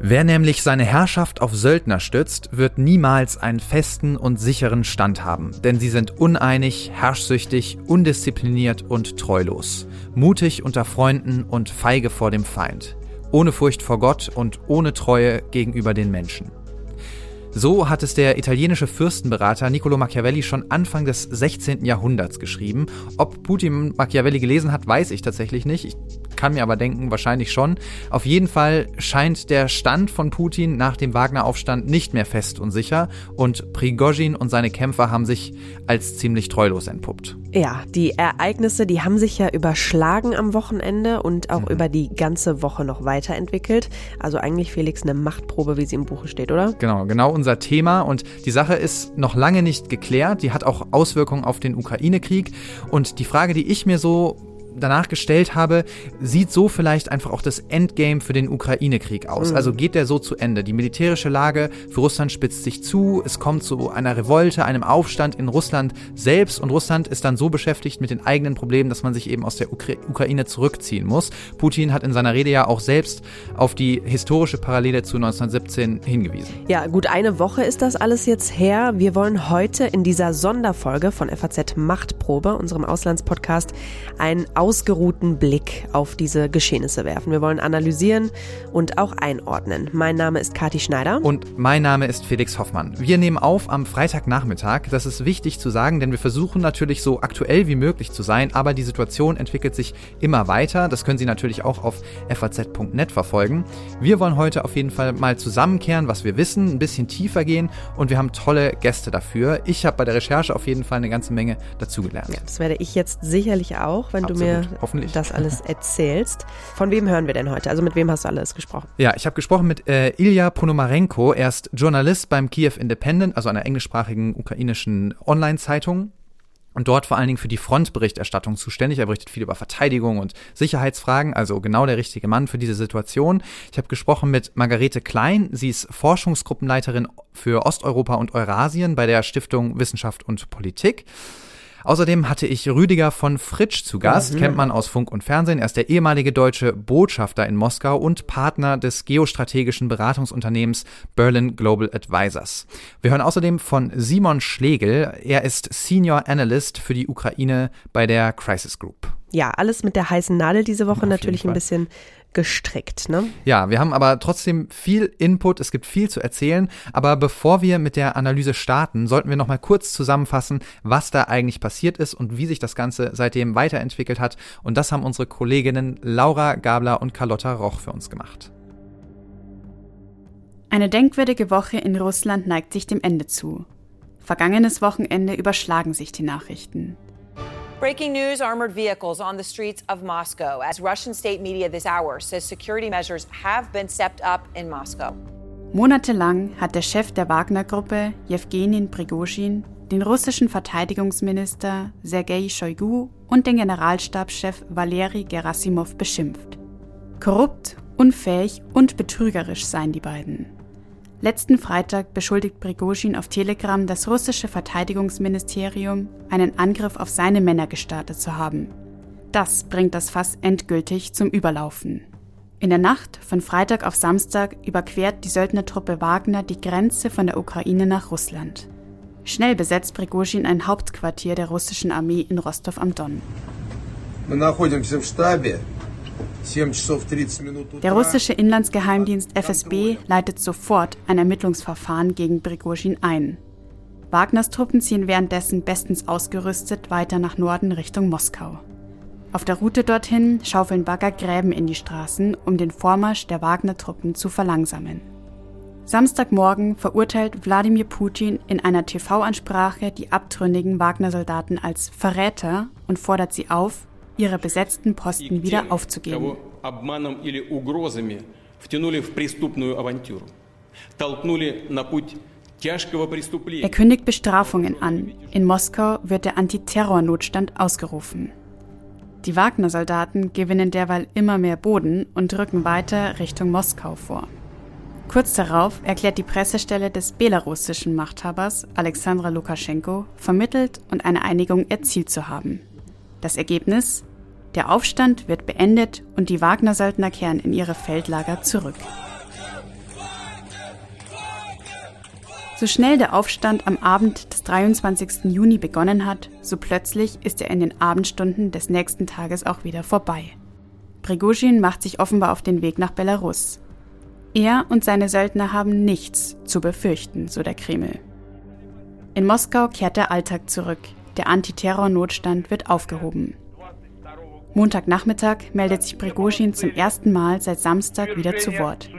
Wer nämlich seine Herrschaft auf Söldner stützt, wird niemals einen festen und sicheren Stand haben, denn sie sind uneinig, herrschsüchtig, undiszipliniert und treulos, mutig unter Freunden und feige vor dem Feind, ohne Furcht vor Gott und ohne Treue gegenüber den Menschen. So hat es der italienische Fürstenberater Niccolo Machiavelli schon Anfang des 16. Jahrhunderts geschrieben. Ob Putin Machiavelli gelesen hat, weiß ich tatsächlich nicht. Ich kann mir aber denken, wahrscheinlich schon. Auf jeden Fall scheint der Stand von Putin nach dem Wagner-Aufstand nicht mehr fest und sicher und Prigozhin und seine Kämpfer haben sich als ziemlich treulos entpuppt. Ja, die Ereignisse, die haben sich ja überschlagen am Wochenende und auch mhm. über die ganze Woche noch weiterentwickelt. Also eigentlich Felix eine Machtprobe, wie sie im Buche steht, oder? Genau, genau unser Thema und die Sache ist noch lange nicht geklärt. Die hat auch Auswirkungen auf den Ukraine-Krieg und die Frage, die ich mir so danach gestellt habe, sieht so vielleicht einfach auch das Endgame für den Ukraine-Krieg aus. Mhm. Also geht der so zu Ende. Die militärische Lage für Russland spitzt sich zu, es kommt zu einer Revolte, einem Aufstand in Russland selbst und Russland ist dann so beschäftigt mit den eigenen Problemen, dass man sich eben aus der Ukra Ukraine zurückziehen muss. Putin hat in seiner Rede ja auch selbst auf die historische Parallele zu 1917 hingewiesen. Ja, gut eine Woche ist das alles jetzt her. Wir wollen heute in dieser Sonderfolge von FAZ Machtprobe, unserem Auslandspodcast, ein Aus ausgeruhten Blick auf diese Geschehnisse werfen. Wir wollen analysieren und auch einordnen. Mein Name ist Kati Schneider. Und mein Name ist Felix Hoffmann. Wir nehmen auf am Freitagnachmittag. Das ist wichtig zu sagen, denn wir versuchen natürlich so aktuell wie möglich zu sein, aber die Situation entwickelt sich immer weiter. Das können Sie natürlich auch auf faz.net verfolgen. Wir wollen heute auf jeden Fall mal zusammenkehren, was wir wissen, ein bisschen tiefer gehen und wir haben tolle Gäste dafür. Ich habe bei der Recherche auf jeden Fall eine ganze Menge dazugelernt. Ja, das werde ich jetzt sicherlich auch, wenn Absolut. du mir hoffentlich. das alles erzählst. Von wem hören wir denn heute? Also mit wem hast du alles gesprochen? Ja, ich habe gesprochen mit äh, Ilya Ponomarenko. Er ist Journalist beim Kiew Independent, also einer englischsprachigen ukrainischen Online-Zeitung und dort vor allen Dingen für die Frontberichterstattung zuständig. Er berichtet viel über Verteidigung und Sicherheitsfragen, also genau der richtige Mann für diese Situation. Ich habe gesprochen mit Margarete Klein. Sie ist Forschungsgruppenleiterin für Osteuropa und Eurasien bei der Stiftung Wissenschaft und Politik. Außerdem hatte ich Rüdiger von Fritsch zu Gast, mhm. kennt man aus Funk und Fernsehen. Er ist der ehemalige deutsche Botschafter in Moskau und Partner des geostrategischen Beratungsunternehmens Berlin Global Advisors. Wir hören außerdem von Simon Schlegel. Er ist Senior Analyst für die Ukraine bei der Crisis Group. Ja, alles mit der heißen Nadel diese Woche Auf natürlich ein bisschen gestrickt. Ne? Ja, wir haben aber trotzdem viel Input, es gibt viel zu erzählen. Aber bevor wir mit der Analyse starten, sollten wir noch mal kurz zusammenfassen, was da eigentlich passiert ist und wie sich das Ganze seitdem weiterentwickelt hat. Und das haben unsere Kolleginnen Laura Gabler und Carlotta Roch für uns gemacht. Eine denkwürdige Woche in Russland neigt sich dem Ende zu. Vergangenes Wochenende überschlagen sich die Nachrichten. Breaking news armored vehicles on the streets of Moscow as Russian state media this hour says security measures have been stepped up in Moscow. Monatelang hat der Chef der Wagner-Gruppe, Jewgenin Prigozhin, den russischen Verteidigungsminister Sergei Shoigu und den Generalstabschef Valeri Gerasimov beschimpft. Korrupt, unfähig und betrügerisch seien die beiden. Letzten Freitag beschuldigt Prigozhin auf Telegram das russische Verteidigungsministerium, einen Angriff auf seine Männer gestartet zu haben. Das bringt das Fass endgültig zum Überlaufen. In der Nacht von Freitag auf Samstag überquert die Söldnertruppe Wagner die Grenze von der Ukraine nach Russland. Schnell besetzt Prigozhin ein Hauptquartier der russischen Armee in Rostov am Don. Der russische Inlandsgeheimdienst FSB leitet sofort ein Ermittlungsverfahren gegen Prigozhin ein. Wagners Truppen ziehen währenddessen bestens ausgerüstet weiter nach Norden Richtung Moskau. Auf der Route dorthin schaufeln Bagger Gräben in die Straßen, um den Vormarsch der Wagner-Truppen zu verlangsamen. Samstagmorgen verurteilt Wladimir Putin in einer TV-Ansprache die abtrünnigen Wagner-Soldaten als Verräter und fordert sie auf, ihre besetzten Posten wieder aufzugeben. Er kündigt Bestrafungen an. In Moskau wird der Antiterrornotstand ausgerufen. Die Wagner-Soldaten gewinnen derweil immer mehr Boden und rücken weiter Richtung Moskau vor. Kurz darauf erklärt die Pressestelle des belarussischen Machthabers Alexandra Lukaschenko vermittelt und eine Einigung erzielt zu haben. Das Ergebnis? Der Aufstand wird beendet und die Wagner-Söldner kehren in ihre Feldlager zurück. So schnell der Aufstand am Abend des 23. Juni begonnen hat, so plötzlich ist er in den Abendstunden des nächsten Tages auch wieder vorbei. Prigozhin macht sich offenbar auf den Weg nach Belarus. Er und seine Söldner haben nichts zu befürchten, so der Kreml. In Moskau kehrt der Alltag zurück. Der Antiterror-Notstand wird aufgehoben. Montagnachmittag meldet sich Prigozhin zum ersten Mal seit Samstag wieder zu Wort.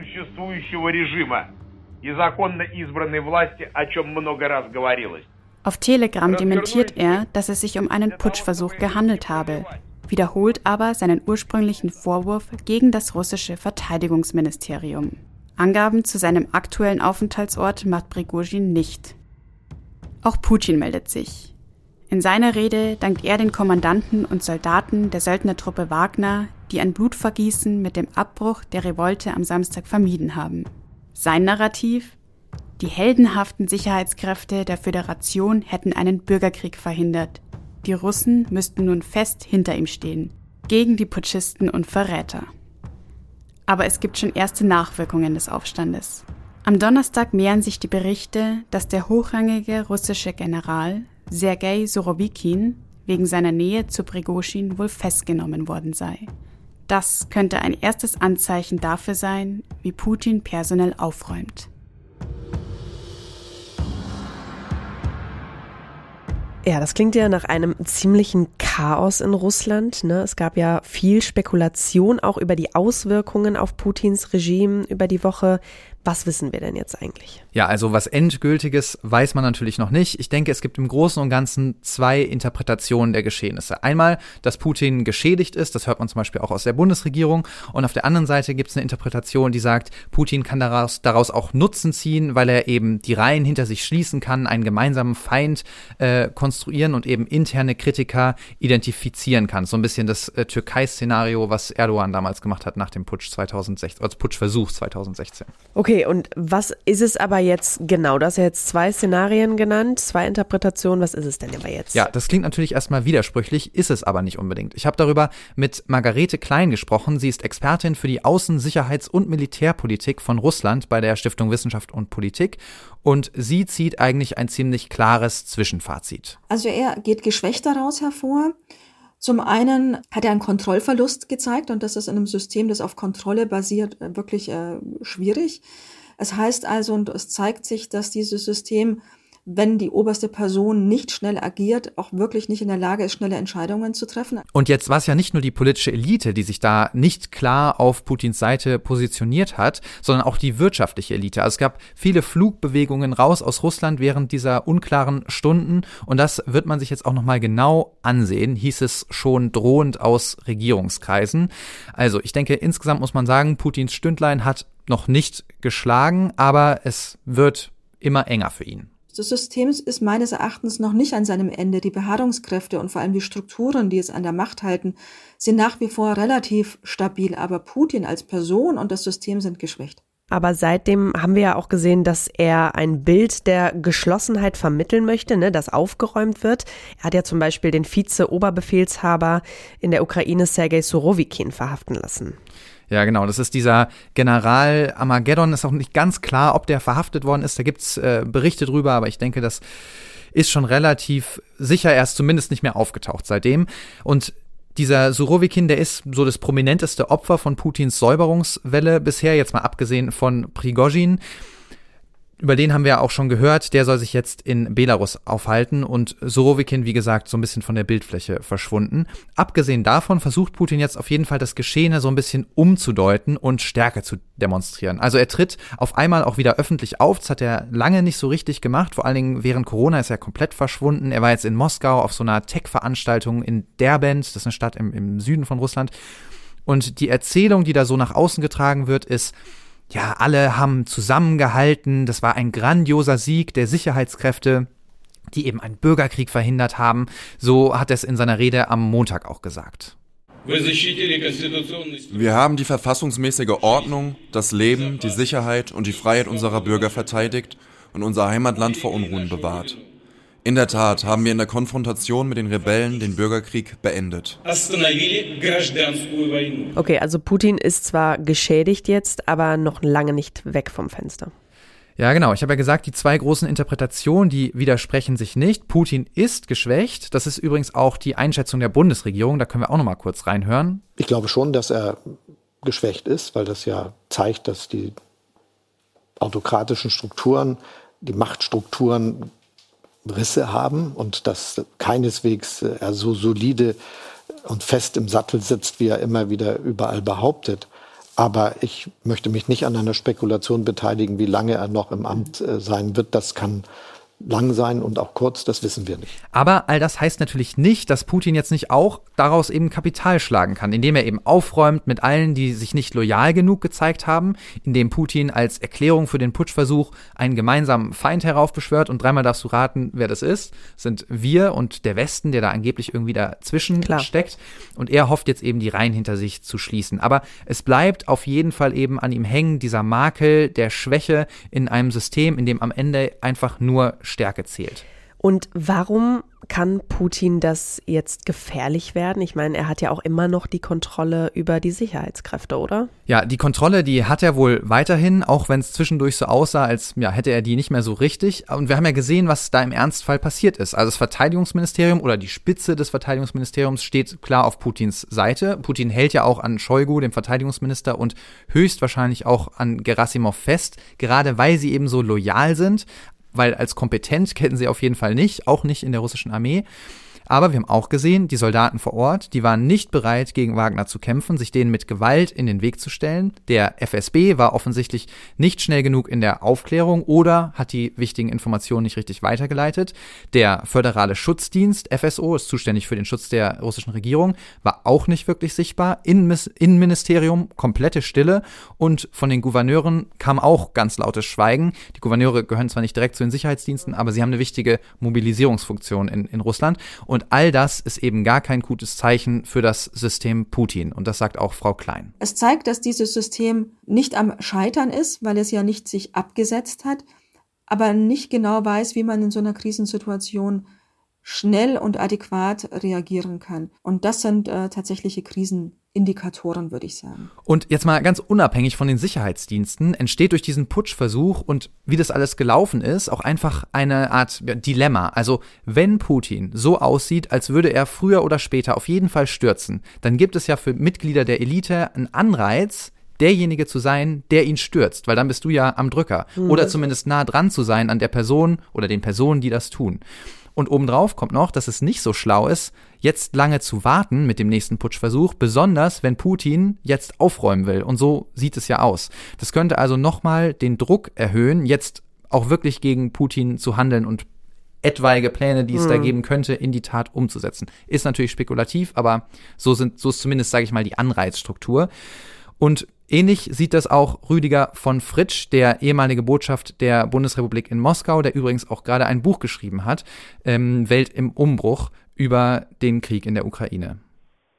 Auf Telegram dementiert er, dass es sich um einen Putschversuch gehandelt habe, wiederholt aber seinen ursprünglichen Vorwurf gegen das russische Verteidigungsministerium. Angaben zu seinem aktuellen Aufenthaltsort macht Prigozhin nicht. Auch Putin meldet sich. In seiner Rede dankt er den Kommandanten und Soldaten der Söldnertruppe Wagner, die ein Blutvergießen mit dem Abbruch der Revolte am Samstag vermieden haben. Sein Narrativ? Die heldenhaften Sicherheitskräfte der Föderation hätten einen Bürgerkrieg verhindert. Die Russen müssten nun fest hinter ihm stehen, gegen die Putschisten und Verräter. Aber es gibt schon erste Nachwirkungen des Aufstandes. Am Donnerstag mehren sich die Berichte, dass der hochrangige russische General Sergei Surovikin wegen seiner Nähe zu Prigozhin wohl festgenommen worden sei. Das könnte ein erstes Anzeichen dafür sein, wie Putin personell aufräumt. Ja, das klingt ja nach einem ziemlichen Chaos in Russland. Ne? Es gab ja viel Spekulation auch über die Auswirkungen auf Putins Regime über die Woche. Was wissen wir denn jetzt eigentlich? Ja, also was Endgültiges weiß man natürlich noch nicht. Ich denke, es gibt im Großen und Ganzen zwei Interpretationen der Geschehnisse. Einmal, dass Putin geschädigt ist, das hört man zum Beispiel auch aus der Bundesregierung. Und auf der anderen Seite gibt es eine Interpretation, die sagt, Putin kann daraus, daraus auch Nutzen ziehen, weil er eben die Reihen hinter sich schließen kann, einen gemeinsamen Feind äh, konstruieren und eben interne Kritiker identifizieren kann. So ein bisschen das äh, Türkei-Szenario, was Erdogan damals gemacht hat nach dem Putsch 2016, als Putschversuch 2016. Okay. Okay, und was ist es aber jetzt genau? Du hast ja jetzt zwei Szenarien genannt, zwei Interpretationen. Was ist es denn aber jetzt? Ja, das klingt natürlich erstmal widersprüchlich, ist es aber nicht unbedingt. Ich habe darüber mit Margarete Klein gesprochen. Sie ist Expertin für die Außen-, Sicherheits- und Militärpolitik von Russland bei der Stiftung Wissenschaft und Politik. Und sie zieht eigentlich ein ziemlich klares Zwischenfazit. Also er geht geschwächt daraus hervor. Zum einen hat er einen Kontrollverlust gezeigt und das ist in einem System, das auf Kontrolle basiert, äh, wirklich äh, schwierig. Es heißt also, und es zeigt sich, dass dieses System wenn die oberste Person nicht schnell agiert, auch wirklich nicht in der Lage ist, schnelle Entscheidungen zu treffen. Und jetzt war es ja nicht nur die politische Elite, die sich da nicht klar auf Putins Seite positioniert hat, sondern auch die wirtschaftliche Elite. Also es gab viele Flugbewegungen raus aus Russland während dieser unklaren Stunden und das wird man sich jetzt auch nochmal genau ansehen, hieß es schon drohend aus Regierungskreisen. Also ich denke, insgesamt muss man sagen, Putins Stündlein hat noch nicht geschlagen, aber es wird immer enger für ihn des Systems ist meines Erachtens noch nicht an seinem Ende. Die Beharrungskräfte und vor allem die Strukturen, die es an der Macht halten, sind nach wie vor relativ stabil. Aber Putin als Person und das System sind geschwächt. Aber seitdem haben wir ja auch gesehen, dass er ein Bild der Geschlossenheit vermitteln möchte, ne, das aufgeräumt wird. Er hat ja zum Beispiel den Vize-Oberbefehlshaber in der Ukraine Sergei Surovikin verhaften lassen. Ja, genau. Das ist dieser General Armageddon. Ist auch nicht ganz klar, ob der verhaftet worden ist. Da gibt's äh, Berichte drüber, aber ich denke, das ist schon relativ sicher. Er ist zumindest nicht mehr aufgetaucht seitdem. Und dieser Surovikin, der ist so das prominenteste Opfer von Putins Säuberungswelle bisher, jetzt mal abgesehen von Prigozhin über den haben wir auch schon gehört, der soll sich jetzt in Belarus aufhalten und Sorowikin, wie gesagt, so ein bisschen von der Bildfläche verschwunden. Abgesehen davon versucht Putin jetzt auf jeden Fall das Geschehene so ein bisschen umzudeuten und Stärke zu demonstrieren. Also er tritt auf einmal auch wieder öffentlich auf, das hat er lange nicht so richtig gemacht, vor allen Dingen während Corona ist er komplett verschwunden. Er war jetzt in Moskau auf so einer Tech-Veranstaltung in Derbent, das ist eine Stadt im, im Süden von Russland. Und die Erzählung, die da so nach außen getragen wird, ist, ja, alle haben zusammengehalten. Das war ein grandioser Sieg der Sicherheitskräfte, die eben einen Bürgerkrieg verhindert haben. So hat er es in seiner Rede am Montag auch gesagt. Wir haben die verfassungsmäßige Ordnung, das Leben, die Sicherheit und die Freiheit unserer Bürger verteidigt und unser Heimatland vor Unruhen bewahrt. In der Tat haben wir in der Konfrontation mit den Rebellen den Bürgerkrieg beendet. Okay, also Putin ist zwar geschädigt jetzt, aber noch lange nicht weg vom Fenster. Ja, genau. Ich habe ja gesagt, die zwei großen Interpretationen, die widersprechen sich nicht. Putin ist geschwächt. Das ist übrigens auch die Einschätzung der Bundesregierung. Da können wir auch noch mal kurz reinhören. Ich glaube schon, dass er geschwächt ist, weil das ja zeigt, dass die autokratischen Strukturen, die Machtstrukturen Risse haben und dass keineswegs er so solide und fest im Sattel sitzt, wie er immer wieder überall behauptet. Aber ich möchte mich nicht an einer Spekulation beteiligen, wie lange er noch im Amt äh, sein wird. Das kann lang sein und auch kurz, das wissen wir nicht. Aber all das heißt natürlich nicht, dass Putin jetzt nicht auch daraus eben Kapital schlagen kann, indem er eben aufräumt mit allen, die sich nicht loyal genug gezeigt haben, indem Putin als Erklärung für den Putschversuch einen gemeinsamen Feind heraufbeschwört und dreimal darfst du raten, wer das ist, sind wir und der Westen, der da angeblich irgendwie dazwischen Klar. steckt und er hofft jetzt eben die Reihen hinter sich zu schließen. Aber es bleibt auf jeden Fall eben an ihm hängen, dieser Makel der Schwäche in einem System, in dem am Ende einfach nur Stärke zählt. Und warum kann Putin das jetzt gefährlich werden? Ich meine, er hat ja auch immer noch die Kontrolle über die Sicherheitskräfte, oder? Ja, die Kontrolle, die hat er wohl weiterhin, auch wenn es zwischendurch so aussah, als ja, hätte er die nicht mehr so richtig. Und wir haben ja gesehen, was da im Ernstfall passiert ist. Also das Verteidigungsministerium oder die Spitze des Verteidigungsministeriums steht klar auf Putins Seite. Putin hält ja auch an Shoigu, dem Verteidigungsminister, und höchstwahrscheinlich auch an Gerasimov fest, gerade weil sie eben so loyal sind weil als kompetent kennen sie auf jeden Fall nicht, auch nicht in der russischen Armee. Aber wir haben auch gesehen, die Soldaten vor Ort, die waren nicht bereit, gegen Wagner zu kämpfen, sich denen mit Gewalt in den Weg zu stellen. Der FSB war offensichtlich nicht schnell genug in der Aufklärung oder hat die wichtigen Informationen nicht richtig weitergeleitet. Der föderale Schutzdienst, FSO, ist zuständig für den Schutz der russischen Regierung, war auch nicht wirklich sichtbar. Innenministerium, komplette Stille und von den Gouverneuren kam auch ganz lautes Schweigen. Die Gouverneure gehören zwar nicht direkt zu den Sicherheitsdiensten, aber sie haben eine wichtige Mobilisierungsfunktion in, in Russland. Und und all das ist eben gar kein gutes Zeichen für das System Putin. Und das sagt auch Frau Klein. Es zeigt, dass dieses System nicht am Scheitern ist, weil es ja nicht sich abgesetzt hat, aber nicht genau weiß, wie man in so einer Krisensituation schnell und adäquat reagieren kann. Und das sind äh, tatsächliche Krisenindikatoren, würde ich sagen. Und jetzt mal ganz unabhängig von den Sicherheitsdiensten entsteht durch diesen Putschversuch und wie das alles gelaufen ist, auch einfach eine Art Dilemma. Also wenn Putin so aussieht, als würde er früher oder später auf jeden Fall stürzen, dann gibt es ja für Mitglieder der Elite einen Anreiz, derjenige zu sein, der ihn stürzt, weil dann bist du ja am Drücker. Mhm. Oder zumindest nah dran zu sein an der Person oder den Personen, die das tun. Und obendrauf kommt noch, dass es nicht so schlau ist, jetzt lange zu warten mit dem nächsten Putschversuch, besonders wenn Putin jetzt aufräumen will. Und so sieht es ja aus. Das könnte also nochmal den Druck erhöhen, jetzt auch wirklich gegen Putin zu handeln und etwaige Pläne, die es hm. da geben könnte, in die Tat umzusetzen. Ist natürlich spekulativ, aber so sind, so ist zumindest, sage ich mal, die Anreizstruktur. Und Ähnlich sieht das auch Rüdiger von Fritsch, der ehemalige Botschaft der Bundesrepublik in Moskau, der übrigens auch gerade ein Buch geschrieben hat, ähm, Welt im Umbruch, über den Krieg in der Ukraine.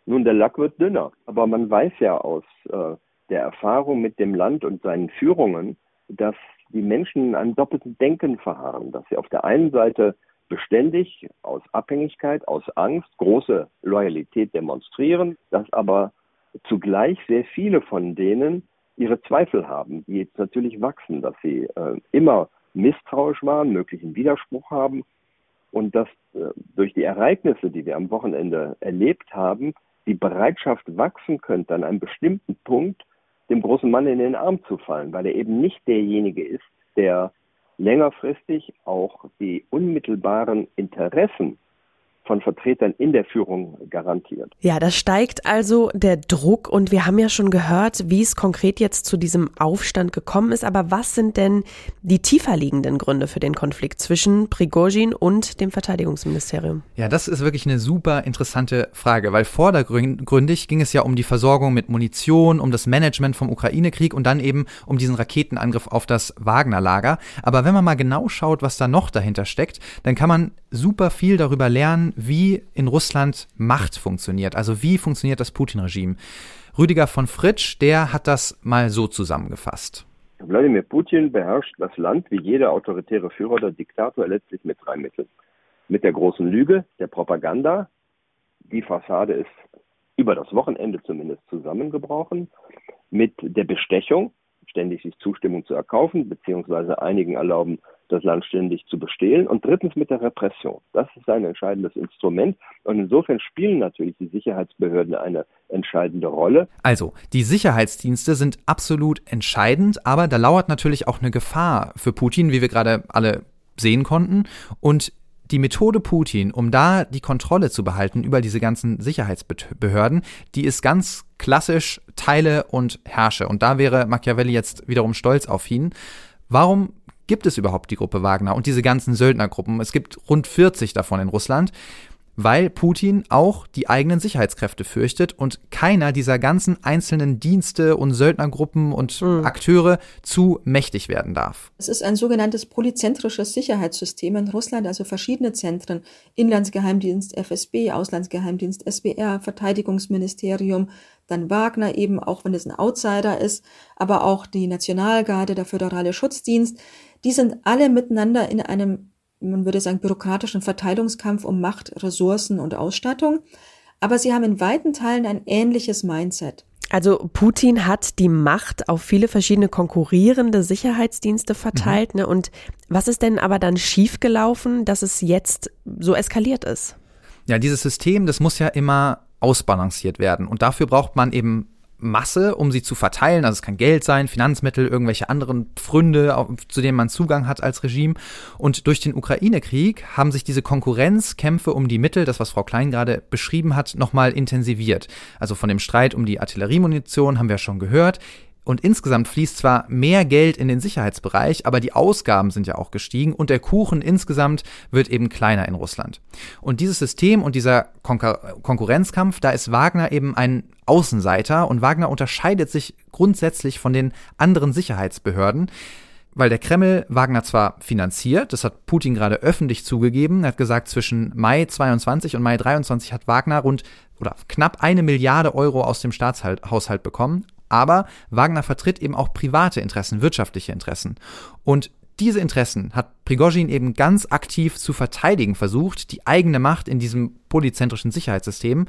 Nun, der Lack wird dünner, aber man weiß ja aus äh, der Erfahrung mit dem Land und seinen Führungen, dass die Menschen in einem doppelten Denken verharren, dass sie auf der einen Seite beständig aus Abhängigkeit, aus Angst große Loyalität demonstrieren, dass aber zugleich sehr viele von denen ihre Zweifel haben, die jetzt natürlich wachsen, dass sie äh, immer misstrauisch waren, möglichen Widerspruch haben und dass äh, durch die Ereignisse, die wir am Wochenende erlebt haben, die Bereitschaft wachsen könnte, an einem bestimmten Punkt dem großen Mann in den Arm zu fallen, weil er eben nicht derjenige ist, der längerfristig auch die unmittelbaren Interessen von Vertretern in der Führung garantiert. Ja, da steigt also der Druck und wir haben ja schon gehört, wie es konkret jetzt zu diesem Aufstand gekommen ist. Aber was sind denn die tiefer liegenden Gründe für den Konflikt zwischen Prigozhin und dem Verteidigungsministerium? Ja, das ist wirklich eine super interessante Frage, weil vordergründig ging es ja um die Versorgung mit Munition, um das Management vom Ukraine-Krieg und dann eben um diesen Raketenangriff auf das Wagner-Lager. Aber wenn man mal genau schaut, was da noch dahinter steckt, dann kann man super viel darüber lernen, wie in Russland Macht funktioniert. Also wie funktioniert das Putin-Regime. Rüdiger von Fritsch, der hat das mal so zusammengefasst. Wladimir Putin beherrscht das Land wie jeder autoritäre Führer oder Diktator letztlich mit drei Mitteln. mit der großen Lüge, der Propaganda. Die Fassade ist über das Wochenende zumindest zusammengebrochen. Mit der Bestechung, ständig sich Zustimmung zu erkaufen, beziehungsweise einigen erlauben, das Land ständig zu bestehlen. Und drittens mit der Repression. Das ist ein entscheidendes Instrument. Und insofern spielen natürlich die Sicherheitsbehörden eine entscheidende Rolle. Also, die Sicherheitsdienste sind absolut entscheidend, aber da lauert natürlich auch eine Gefahr für Putin, wie wir gerade alle sehen konnten. Und die Methode Putin, um da die Kontrolle zu behalten über diese ganzen Sicherheitsbehörden, die ist ganz klassisch Teile und Herrsche. Und da wäre Machiavelli jetzt wiederum stolz auf ihn. Warum gibt es überhaupt die Gruppe Wagner und diese ganzen Söldnergruppen? Es gibt rund 40 davon in Russland weil Putin auch die eigenen Sicherheitskräfte fürchtet und keiner dieser ganzen einzelnen Dienste und Söldnergruppen und mhm. Akteure zu mächtig werden darf. Es ist ein sogenanntes polyzentrisches Sicherheitssystem in Russland, also verschiedene Zentren, Inlandsgeheimdienst, FSB, Auslandsgeheimdienst, SBR, Verteidigungsministerium, dann Wagner eben, auch wenn es ein Outsider ist, aber auch die Nationalgarde, der föderale Schutzdienst, die sind alle miteinander in einem man würde sagen, bürokratischen Verteilungskampf um Macht, Ressourcen und Ausstattung. Aber sie haben in weiten Teilen ein ähnliches Mindset. Also Putin hat die Macht auf viele verschiedene konkurrierende Sicherheitsdienste verteilt. Mhm. Ne? Und was ist denn aber dann schiefgelaufen, dass es jetzt so eskaliert ist? Ja, dieses System, das muss ja immer ausbalanciert werden. Und dafür braucht man eben Masse, um sie zu verteilen. Also es kann Geld sein, Finanzmittel, irgendwelche anderen Pfründe, zu denen man Zugang hat als Regime. Und durch den Ukraine-Krieg haben sich diese Konkurrenzkämpfe um die Mittel, das was Frau Klein gerade beschrieben hat, nochmal intensiviert. Also von dem Streit um die Artilleriemunition haben wir schon gehört. Und insgesamt fließt zwar mehr Geld in den Sicherheitsbereich, aber die Ausgaben sind ja auch gestiegen und der Kuchen insgesamt wird eben kleiner in Russland. Und dieses System und dieser Konkur Konkurrenzkampf, da ist Wagner eben ein Außenseiter und Wagner unterscheidet sich grundsätzlich von den anderen Sicherheitsbehörden weil der Kreml Wagner zwar finanziert, das hat Putin gerade öffentlich zugegeben, er hat gesagt, zwischen Mai 22 und Mai 23 hat Wagner rund oder knapp eine Milliarde Euro aus dem Staatshaushalt bekommen, aber Wagner vertritt eben auch private Interessen, wirtschaftliche Interessen. Und diese Interessen hat Prigozhin eben ganz aktiv zu verteidigen versucht, die eigene Macht in diesem polyzentrischen Sicherheitssystem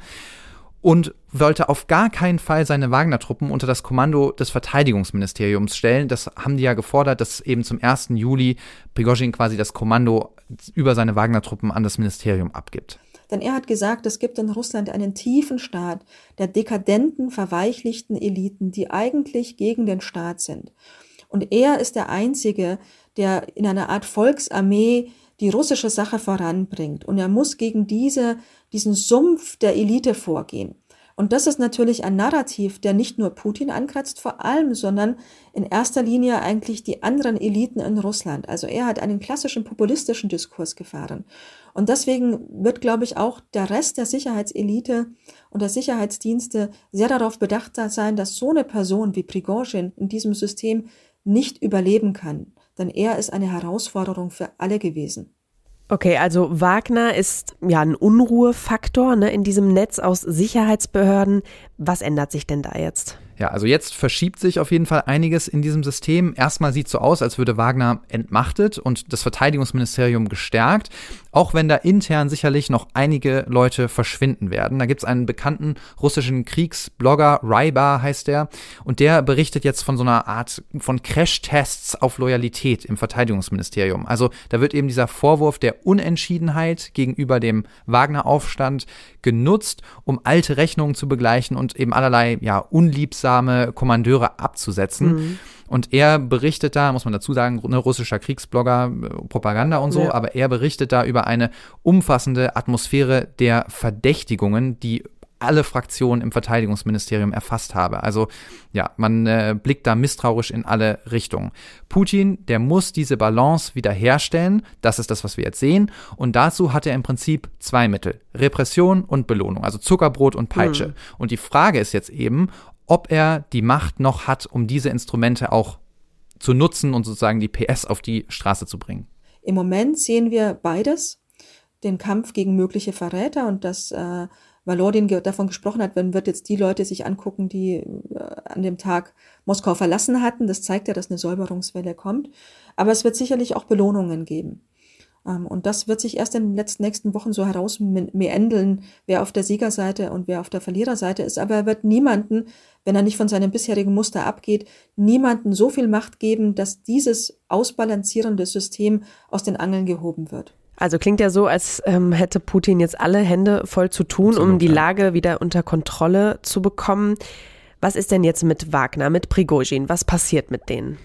und wollte auf gar keinen Fall seine Wagner-Truppen unter das Kommando des Verteidigungsministeriums stellen. Das haben die ja gefordert, dass eben zum 1. Juli Prigozhin quasi das Kommando über seine Wagner-Truppen an das Ministerium abgibt. Denn er hat gesagt, es gibt in Russland einen tiefen Staat der dekadenten, verweichlichten Eliten, die eigentlich gegen den Staat sind. Und er ist der Einzige, der in einer Art Volksarmee die russische Sache voranbringt. Und er muss gegen diese, diesen Sumpf der Elite vorgehen. Und das ist natürlich ein Narrativ, der nicht nur Putin ankratzt, vor allem, sondern in erster Linie eigentlich die anderen Eliten in Russland. Also er hat einen klassischen populistischen Diskurs gefahren. Und deswegen wird, glaube ich, auch der Rest der Sicherheitselite und der Sicherheitsdienste sehr darauf bedacht sein, dass so eine Person wie Prigozhin in diesem System nicht überleben kann. Denn er ist eine Herausforderung für alle gewesen. Okay, also Wagner ist ja ein Unruhefaktor ne, in diesem Netz aus Sicherheitsbehörden. Was ändert sich denn da jetzt? Ja, also jetzt verschiebt sich auf jeden Fall einiges in diesem System. Erstmal sieht es so aus, als würde Wagner entmachtet und das Verteidigungsministerium gestärkt, auch wenn da intern sicherlich noch einige Leute verschwinden werden. Da gibt es einen bekannten russischen Kriegsblogger, Rybar heißt der, und der berichtet jetzt von so einer Art von Crashtests auf Loyalität im Verteidigungsministerium. Also da wird eben dieser Vorwurf der Unentschiedenheit gegenüber dem Wagner-Aufstand genutzt, um alte Rechnungen zu begleichen und eben allerlei ja unliebsame Kommandeure abzusetzen. Mhm. Und er berichtet da, muss man dazu sagen, ne, russischer Kriegsblogger, äh, Propaganda und so, ja. aber er berichtet da über eine umfassende Atmosphäre der Verdächtigungen, die alle Fraktionen im Verteidigungsministerium erfasst habe. Also ja, man äh, blickt da misstrauisch in alle Richtungen. Putin, der muss diese Balance wiederherstellen. Das ist das, was wir jetzt sehen. Und dazu hat er im Prinzip zwei Mittel. Repression und Belohnung, also Zuckerbrot und Peitsche. Mhm. Und die Frage ist jetzt eben, ob er die Macht noch hat, um diese Instrumente auch zu nutzen und sozusagen die PS auf die Straße zu bringen. Im Moment sehen wir beides. Den Kampf gegen mögliche Verräter und das äh, Valodin davon gesprochen hat, man wird jetzt die Leute sich angucken, die äh, an dem Tag Moskau verlassen hatten. Das zeigt ja, dass eine Säuberungswelle kommt. Aber es wird sicherlich auch Belohnungen geben. Ähm, und das wird sich erst in den letzten nächsten Wochen so herausmeändeln, wer auf der Siegerseite und wer auf der Verliererseite ist. Aber er wird niemanden, wenn er nicht von seinem bisherigen Muster abgeht, niemanden so viel Macht geben, dass dieses ausbalancierende System aus den Angeln gehoben wird. Also klingt ja so, als ähm, hätte Putin jetzt alle Hände voll zu tun, Absolut, um die Lage wieder unter Kontrolle zu bekommen. Was ist denn jetzt mit Wagner, mit Prigozhin? Was passiert mit denen?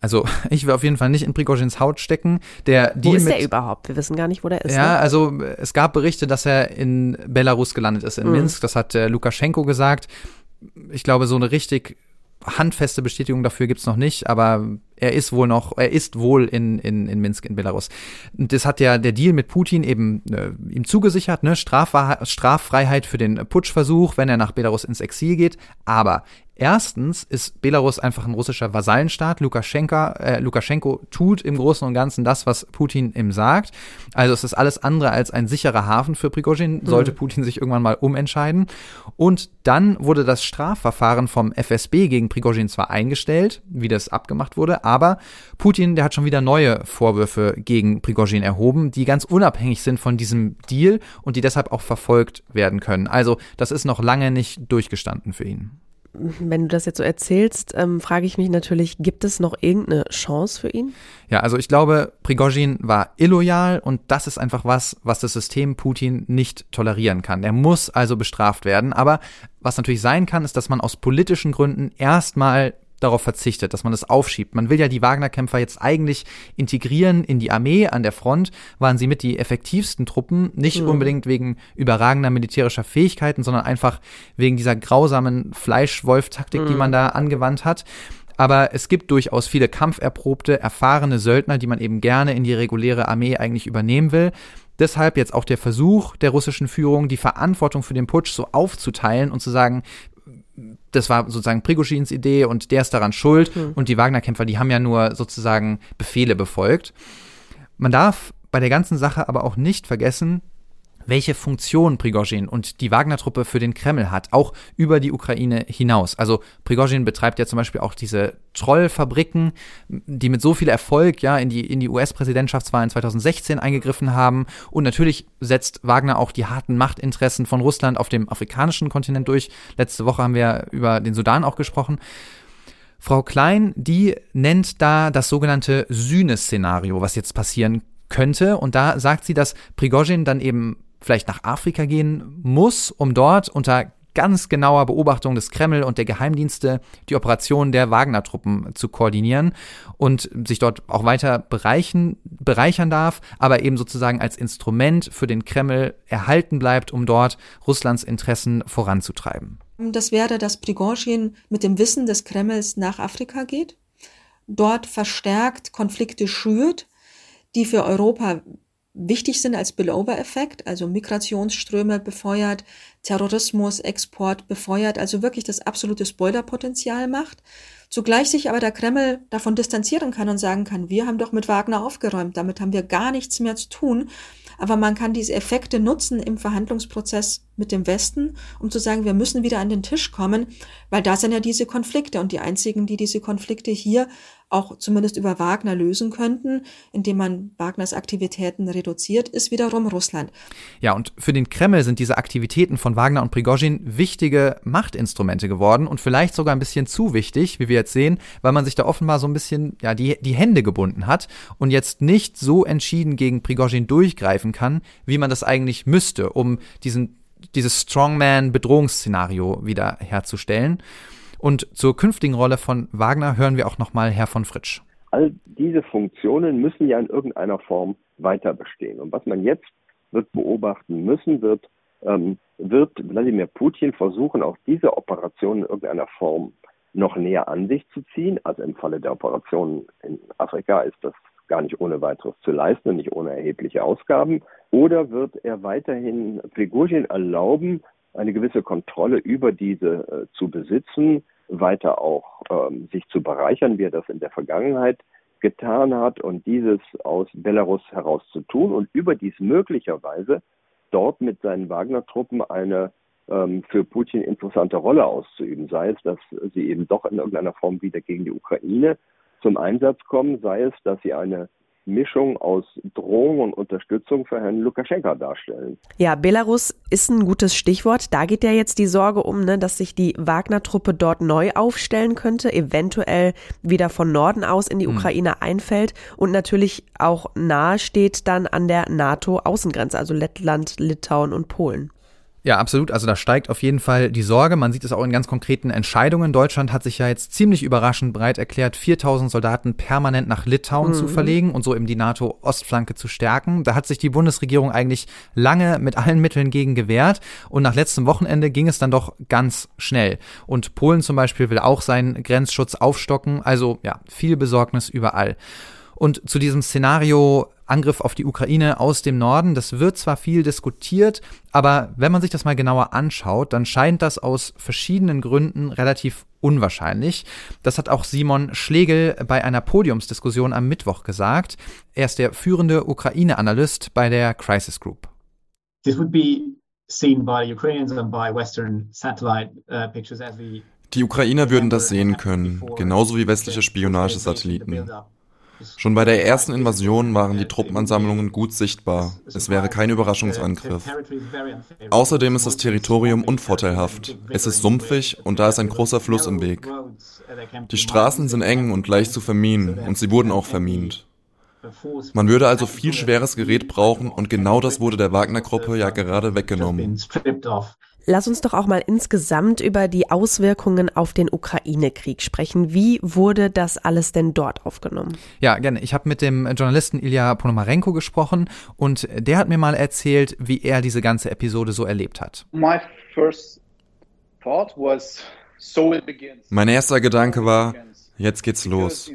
Also ich will auf jeden Fall nicht in Prigozhins Haut stecken. Der wo ist der überhaupt? Wir wissen gar nicht, wo der ist. Ja, ne? also es gab Berichte, dass er in Belarus gelandet ist, in mhm. Minsk. Das hat äh, Lukaschenko gesagt. Ich glaube, so eine richtig handfeste Bestätigung dafür gibt's noch nicht, aber er ist wohl noch, er ist wohl in, in, in Minsk in Belarus. Und das hat ja der Deal mit Putin eben äh, ihm zugesichert, ne? Straffreiheit für den Putschversuch, wenn er nach Belarus ins Exil geht. Aber Erstens ist Belarus einfach ein russischer Vasallenstaat. Lukaschenko, äh, Lukaschenko tut im Großen und Ganzen das, was Putin ihm sagt. Also es ist alles andere als ein sicherer Hafen für Prigozhin, sollte mhm. Putin sich irgendwann mal umentscheiden. Und dann wurde das Strafverfahren vom FSB gegen Prigozhin zwar eingestellt, wie das abgemacht wurde, aber Putin, der hat schon wieder neue Vorwürfe gegen Prigozhin erhoben, die ganz unabhängig sind von diesem Deal und die deshalb auch verfolgt werden können. Also das ist noch lange nicht durchgestanden für ihn wenn du das jetzt so erzählst, ähm, frage ich mich natürlich, gibt es noch irgendeine Chance für ihn? Ja, also ich glaube, Prigozhin war illoyal und das ist einfach was, was das System Putin nicht tolerieren kann. Er muss also bestraft werden. Aber was natürlich sein kann, ist, dass man aus politischen Gründen erstmal darauf verzichtet, dass man das aufschiebt. Man will ja die Wagner-Kämpfer jetzt eigentlich integrieren in die Armee. An der Front waren sie mit die effektivsten Truppen, nicht mhm. unbedingt wegen überragender militärischer Fähigkeiten, sondern einfach wegen dieser grausamen Fleischwolf-Taktik, mhm. die man da angewandt hat. Aber es gibt durchaus viele kampferprobte, erfahrene Söldner, die man eben gerne in die reguläre Armee eigentlich übernehmen will. Deshalb jetzt auch der Versuch der russischen Führung, die Verantwortung für den Putsch so aufzuteilen und zu sagen, das war sozusagen Prigoschins Idee und der ist daran schuld. Mhm. Und die Wagner-Kämpfer, die haben ja nur sozusagen Befehle befolgt. Man darf bei der ganzen Sache aber auch nicht vergessen, welche Funktion Prigozhin und die Wagner-Truppe für den Kreml hat, auch über die Ukraine hinaus. Also Prigozhin betreibt ja zum Beispiel auch diese Trollfabriken, die mit so viel Erfolg ja in die, in die US-Präsidentschaftswahlen 2016 eingegriffen haben. Und natürlich setzt Wagner auch die harten Machtinteressen von Russland auf dem afrikanischen Kontinent durch. Letzte Woche haben wir über den Sudan auch gesprochen. Frau Klein, die nennt da das sogenannte Sühne-Szenario, was jetzt passieren könnte. Und da sagt sie, dass Prigozhin dann eben vielleicht nach Afrika gehen muss, um dort unter ganz genauer Beobachtung des Kreml und der Geheimdienste die Operationen der Wagner-Truppen zu koordinieren und sich dort auch weiter bereichen, bereichern darf, aber eben sozusagen als Instrument für den Kreml erhalten bleibt, um dort Russlands Interessen voranzutreiben. Das wäre, dass Prigozhin mit dem Wissen des Kremls nach Afrika geht, dort verstärkt Konflikte schürt, die für Europa wichtig sind als Spillover-Effekt, also Migrationsströme befeuert, Terrorismus, Export befeuert, also wirklich das absolute Spoilerpotenzial macht. Zugleich sich aber der Kreml davon distanzieren kann und sagen kann, wir haben doch mit Wagner aufgeräumt, damit haben wir gar nichts mehr zu tun. Aber man kann diese Effekte nutzen im Verhandlungsprozess mit dem Westen, um zu sagen, wir müssen wieder an den Tisch kommen, weil da sind ja diese Konflikte und die einzigen, die diese Konflikte hier auch zumindest über Wagner lösen könnten, indem man Wagners Aktivitäten reduziert, ist wiederum Russland. Ja, und für den Kreml sind diese Aktivitäten von Wagner und Prigozhin wichtige Machtinstrumente geworden und vielleicht sogar ein bisschen zu wichtig, wie wir jetzt sehen, weil man sich da offenbar so ein bisschen ja, die, die Hände gebunden hat und jetzt nicht so entschieden gegen Prigozhin durchgreifen kann, wie man das eigentlich müsste, um diesen dieses Strongman-Bedrohungsszenario wieder herzustellen. Und zur künftigen Rolle von Wagner hören wir auch nochmal Herr von Fritsch. All diese Funktionen müssen ja in irgendeiner Form weiter bestehen. Und was man jetzt wird beobachten müssen, wird, ähm, wird Wladimir Putin versuchen, auch diese Operation in irgendeiner Form noch näher an sich zu ziehen. Also im Falle der Operation in Afrika ist das gar nicht ohne weiteres zu leisten und nicht ohne erhebliche Ausgaben. Oder wird er weiterhin Prigozhin erlauben, eine gewisse Kontrolle über diese äh, zu besitzen, weiter auch ähm, sich zu bereichern, wie er das in der Vergangenheit getan hat und dieses aus Belarus heraus zu tun und überdies möglicherweise dort mit seinen Wagner-Truppen eine ähm, für Putin interessante Rolle auszuüben, sei es, dass sie eben doch in irgendeiner Form wieder gegen die Ukraine zum Einsatz kommen, sei es, dass sie eine Mischung aus Drohung und Unterstützung für Herrn Lukaschenka darstellen. Ja, Belarus ist ein gutes Stichwort. Da geht ja jetzt die Sorge um, ne, dass sich die Wagner-Truppe dort neu aufstellen könnte, eventuell wieder von Norden aus in die hm. Ukraine einfällt und natürlich auch nahe steht dann an der NATO-Außengrenze, also Lettland, Litauen und Polen. Ja, absolut. Also da steigt auf jeden Fall die Sorge. Man sieht es auch in ganz konkreten Entscheidungen. Deutschland hat sich ja jetzt ziemlich überraschend bereit erklärt, 4000 Soldaten permanent nach Litauen mhm. zu verlegen und so eben die NATO-Ostflanke zu stärken. Da hat sich die Bundesregierung eigentlich lange mit allen Mitteln gegen gewehrt. Und nach letztem Wochenende ging es dann doch ganz schnell. Und Polen zum Beispiel will auch seinen Grenzschutz aufstocken. Also ja, viel Besorgnis überall. Und zu diesem Szenario Angriff auf die Ukraine aus dem Norden. Das wird zwar viel diskutiert, aber wenn man sich das mal genauer anschaut, dann scheint das aus verschiedenen Gründen relativ unwahrscheinlich. Das hat auch Simon Schlegel bei einer Podiumsdiskussion am Mittwoch gesagt. Er ist der führende Ukraine-Analyst bei der Crisis Group. This would be seen by Ukrainians and by Western satellite uh, pictures as the die Ukrainer würden das sehen können, genauso wie westliche Spionagesatelliten. Schon bei der ersten Invasion waren die Truppenansammlungen gut sichtbar. Es wäre kein Überraschungsangriff. Außerdem ist das Territorium unvorteilhaft. Es ist sumpfig und da ist ein großer Fluss im Weg. Die Straßen sind eng und leicht zu verminen und sie wurden auch vermint. Man würde also viel schweres Gerät brauchen und genau das wurde der Wagner-Gruppe ja gerade weggenommen. Lass uns doch auch mal insgesamt über die Auswirkungen auf den Ukraine-Krieg sprechen. Wie wurde das alles denn dort aufgenommen? Ja, gerne. Ich habe mit dem Journalisten Ilya Ponomarenko gesprochen und der hat mir mal erzählt, wie er diese ganze Episode so erlebt hat. My first thought was so it begins. Mein erster Gedanke war, jetzt geht's los.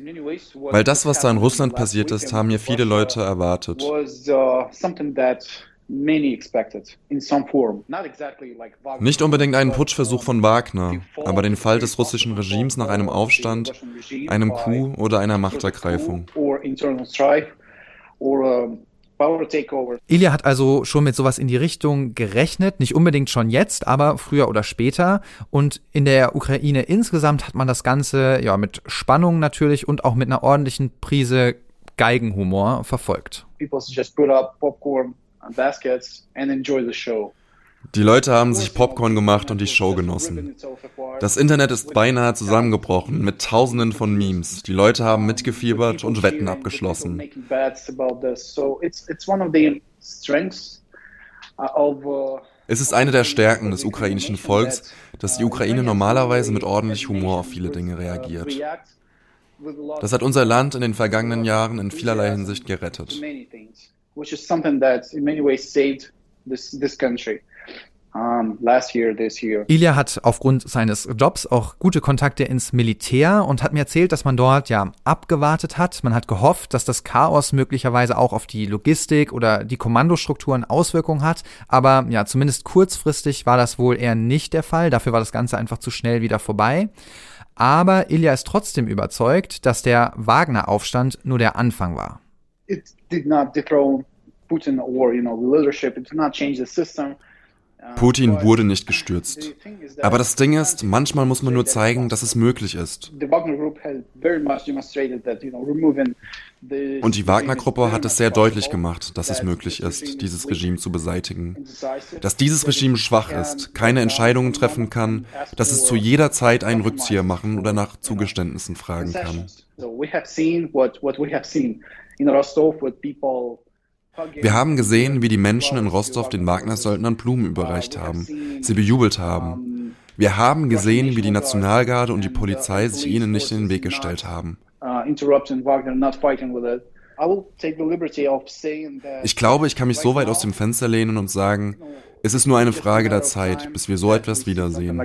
Weil das, was da in Russland passiert ist, haben mir viele Leute erwartet. Nicht unbedingt einen Putschversuch von Wagner, aber den Fall des russischen Regimes nach einem Aufstand, einem Coup oder einer Machtergreifung. Ilya hat also schon mit sowas in die Richtung gerechnet, nicht unbedingt schon jetzt, aber früher oder später. Und in der Ukraine insgesamt hat man das Ganze ja mit Spannung natürlich und auch mit einer ordentlichen Prise Geigenhumor verfolgt. People just put up popcorn baskets and enjoy the show. Die Leute haben sich Popcorn gemacht und die Show genossen. Das Internet ist beinahe zusammengebrochen mit tausenden von Memes. Die Leute haben mitgefiebert und Wetten abgeschlossen. Es ist eine der Stärken des ukrainischen Volks, dass die Ukraine normalerweise mit ordentlich Humor auf viele Dinge reagiert. Das hat unser Land in den vergangenen Jahren in vielerlei Hinsicht gerettet which is something that in many ways saved this, this country. Ilya hat aufgrund seines Jobs auch gute Kontakte ins Militär und hat mir erzählt, dass man dort ja abgewartet hat. Man hat gehofft, dass das Chaos möglicherweise auch auf die Logistik oder die Kommandostrukturen Auswirkungen hat. Aber ja, zumindest kurzfristig war das wohl eher nicht der Fall. Dafür war das Ganze einfach zu schnell wieder vorbei. Aber Ilya ist trotzdem überzeugt, dass der Wagner-Aufstand nur der Anfang war it did not dethrone Putin or you know the leadership. It did not change the system. Uh, Putin wurde nicht gestürzt. Aber das Ding ist, manchmal muss man nur zeigen, dass es möglich ist. Und die Wagner-Gruppe hat es sehr deutlich gemacht, dass es möglich ist, dieses Regime zu beseitigen. Dass dieses Regime schwach ist, keine Entscheidungen treffen kann, dass es zu jeder Zeit einen Rückzieher machen oder nach Zugeständnissen fragen kann. Wir haben gesehen, wie die Menschen in Rostov den Wagner-Söldnern Blumen überreicht haben, sie bejubelt haben. Wir haben gesehen, wie die Nationalgarde und die Polizei sich ihnen nicht in den Weg gestellt haben. Uh, ich glaube, ich kann mich so weit aus dem Fenster lehnen und sagen, es ist nur eine Frage der Zeit, bis wir so etwas wiedersehen.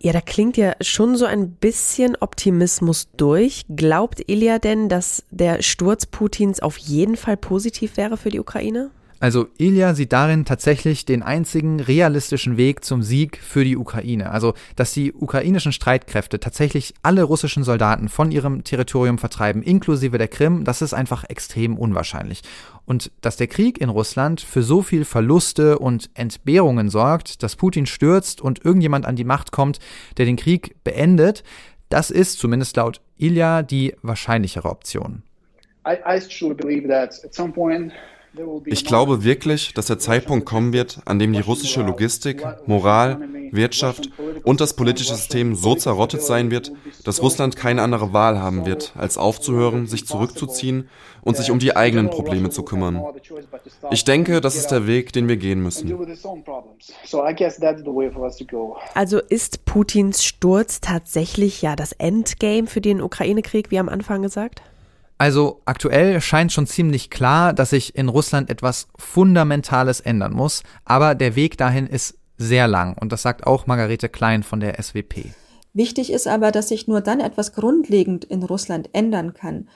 Ja, da klingt ja schon so ein bisschen Optimismus durch. Glaubt Ilya denn, dass der Sturz Putins auf jeden Fall positiv wäre für die Ukraine? Also Ilya sieht darin tatsächlich den einzigen realistischen Weg zum Sieg für die Ukraine. Also, dass die ukrainischen Streitkräfte tatsächlich alle russischen Soldaten von ihrem Territorium vertreiben, inklusive der Krim, das ist einfach extrem unwahrscheinlich. Und dass der Krieg in Russland für so viel Verluste und Entbehrungen sorgt, dass Putin stürzt und irgendjemand an die Macht kommt, der den Krieg beendet, das ist zumindest laut Ilya die wahrscheinlichere Option. Ich glaube wirklich, dass der Zeitpunkt kommen wird, an dem die russische Logistik, Moral, Wirtschaft und das politische System so zerrottet sein wird, dass Russland keine andere Wahl haben wird, als aufzuhören, sich zurückzuziehen und sich um die eigenen Probleme zu kümmern. Ich denke, das ist der Weg, den wir gehen müssen. Also ist Putins Sturz tatsächlich ja das Endgame für den Ukraine-Krieg, wie am Anfang gesagt? Also aktuell scheint schon ziemlich klar, dass sich in Russland etwas Fundamentales ändern muss, aber der Weg dahin ist sehr lang und das sagt auch Margarete Klein von der SWP. Wichtig ist aber, dass sich nur dann etwas grundlegend in Russland ändern kann,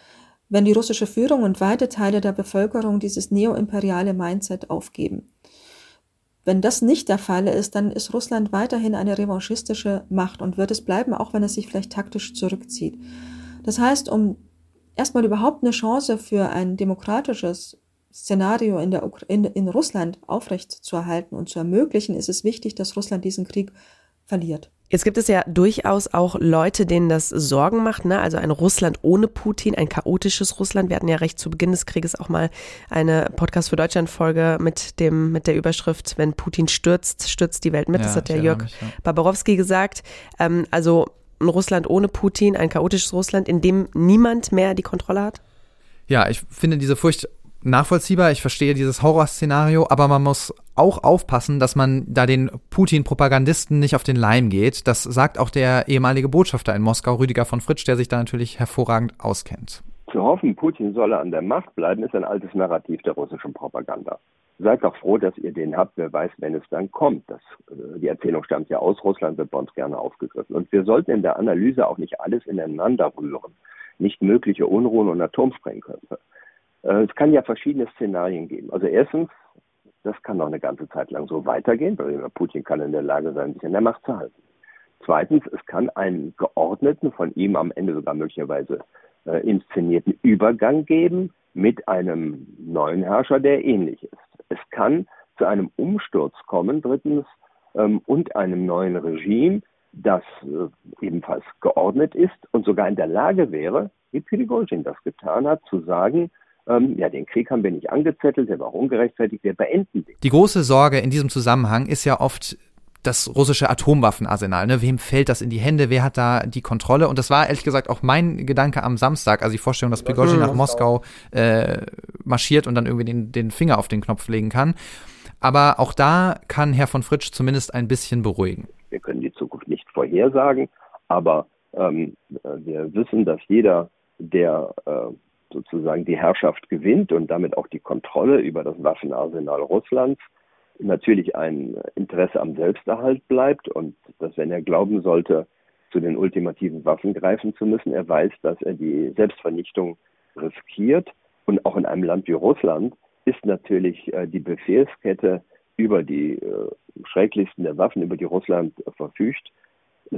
wenn die russische Führung und weite Teile der Bevölkerung dieses neoimperiale Mindset aufgeben. Wenn das nicht der Fall ist, dann ist Russland weiterhin eine revanchistische Macht und wird es bleiben, auch wenn es sich vielleicht taktisch zurückzieht. Das heißt, um erstmal überhaupt eine Chance für ein demokratisches Szenario in, der in, in Russland aufrechtzuerhalten und zu ermöglichen, ist es wichtig, dass Russland diesen Krieg verliert. Jetzt gibt es ja durchaus auch Leute, denen das Sorgen macht, ne? Also ein Russland ohne Putin, ein chaotisches Russland. Wir hatten ja recht zu Beginn des Krieges auch mal eine Podcast für Deutschland Folge mit dem mit der Überschrift "Wenn Putin stürzt, stürzt die Welt mit". Ja, das hat der Jörg mich, ja. Barbarowski gesagt. Ähm, also ein Russland ohne Putin, ein chaotisches Russland, in dem niemand mehr die Kontrolle hat? Ja, ich finde diese Furcht nachvollziehbar. Ich verstehe dieses Horrorszenario, aber man muss auch aufpassen, dass man da den Putin-Propagandisten nicht auf den Leim geht. Das sagt auch der ehemalige Botschafter in Moskau, Rüdiger von Fritsch, der sich da natürlich hervorragend auskennt. Zu hoffen, Putin solle an der Macht bleiben, ist ein altes Narrativ der russischen Propaganda. Seid doch froh, dass ihr den habt. Wer weiß, wenn es dann kommt. Das, äh, die Erzählung stammt ja aus Russland, wird bei uns gerne aufgegriffen. Und wir sollten in der Analyse auch nicht alles ineinander rühren. Nicht mögliche Unruhen und Atomsprengköpfe. Äh, es kann ja verschiedene Szenarien geben. Also erstens, das kann noch eine ganze Zeit lang so weitergehen, weil Putin kann in der Lage sein, sich in der Macht zu halten. Zweitens, es kann einen geordneten, von ihm am Ende sogar möglicherweise äh, inszenierten Übergang geben mit einem neuen Herrscher, der ähnlich ist. Es kann zu einem Umsturz kommen, drittens, ähm, und einem neuen Regime, das äh, ebenfalls geordnet ist und sogar in der Lage wäre, wie Prigozhin das getan hat, zu sagen, ähm, ja, den Krieg haben wir nicht angezettelt, der war ungerechtfertigt, wir beenden den. Die große Sorge in diesem Zusammenhang ist ja oft das russische Atomwaffenarsenal. Ne? Wem fällt das in die Hände? Wer hat da die Kontrolle? Und das war ehrlich gesagt auch mein Gedanke am Samstag, also die Vorstellung, dass Prigozhin nach Moskau äh, marschiert und dann irgendwie den, den Finger auf den Knopf legen kann. Aber auch da kann Herr von Fritsch zumindest ein bisschen beruhigen. Wir können die Zukunft nicht vorhersagen, aber ähm, wir wissen, dass jeder, der äh, sozusagen die Herrschaft gewinnt und damit auch die Kontrolle über das Waffenarsenal Russlands, natürlich ein Interesse am Selbsterhalt bleibt und dass, wenn er glauben sollte, zu den ultimativen Waffen greifen zu müssen, er weiß, dass er die Selbstvernichtung riskiert. Und auch in einem Land wie Russland ist natürlich äh, die Befehlskette über die äh, schrecklichsten der Waffen, über die Russland verfügt,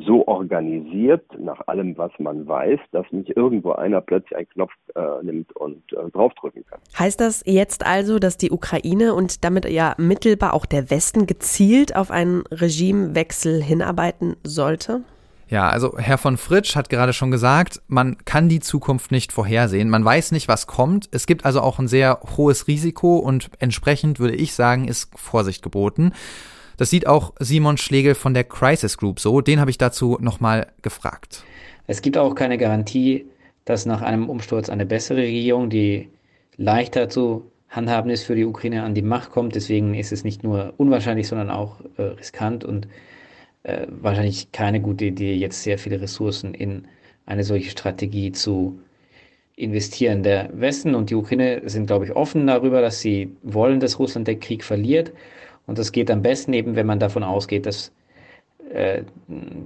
so organisiert, nach allem, was man weiß, dass nicht irgendwo einer plötzlich einen Knopf äh, nimmt und äh, draufdrücken kann. Heißt das jetzt also, dass die Ukraine und damit ja mittelbar auch der Westen gezielt auf einen Regimewechsel hinarbeiten sollte? Ja, also Herr von Fritsch hat gerade schon gesagt, man kann die Zukunft nicht vorhersehen. Man weiß nicht, was kommt. Es gibt also auch ein sehr hohes Risiko und entsprechend würde ich sagen, ist Vorsicht geboten. Das sieht auch Simon Schlegel von der Crisis Group so. Den habe ich dazu nochmal gefragt. Es gibt auch keine Garantie, dass nach einem Umsturz eine bessere Regierung, die leichter zu handhaben ist für die Ukraine, an die Macht kommt. Deswegen ist es nicht nur unwahrscheinlich, sondern auch äh, riskant und äh, wahrscheinlich keine gute Idee, jetzt sehr viele Ressourcen in eine solche Strategie zu investieren. Der Westen und die Ukraine sind, glaube ich, offen darüber, dass sie wollen, dass Russland den Krieg verliert. Und das geht am besten eben, wenn man davon ausgeht, dass, äh,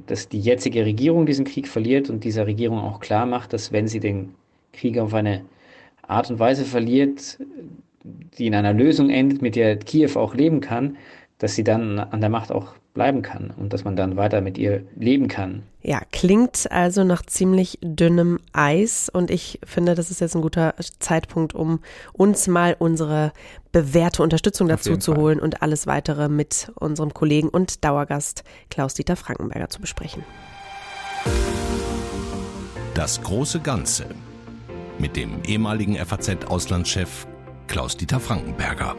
dass die jetzige Regierung diesen Krieg verliert und dieser Regierung auch klar macht, dass wenn sie den Krieg auf eine Art und Weise verliert, die in einer Lösung endet, mit der Kiew auch leben kann, dass sie dann an der Macht auch bleiben kann und dass man dann weiter mit ihr leben kann. Ja, klingt also nach ziemlich dünnem Eis und ich finde, das ist jetzt ein guter Zeitpunkt, um uns mal unsere bewährte Unterstützung dazu zu holen und alles weitere mit unserem Kollegen und Dauergast Klaus-Dieter Frankenberger zu besprechen. Das große Ganze. mit dem ehemaligen FAZ-Auslandschef Klaus-Dieter Frankenberger.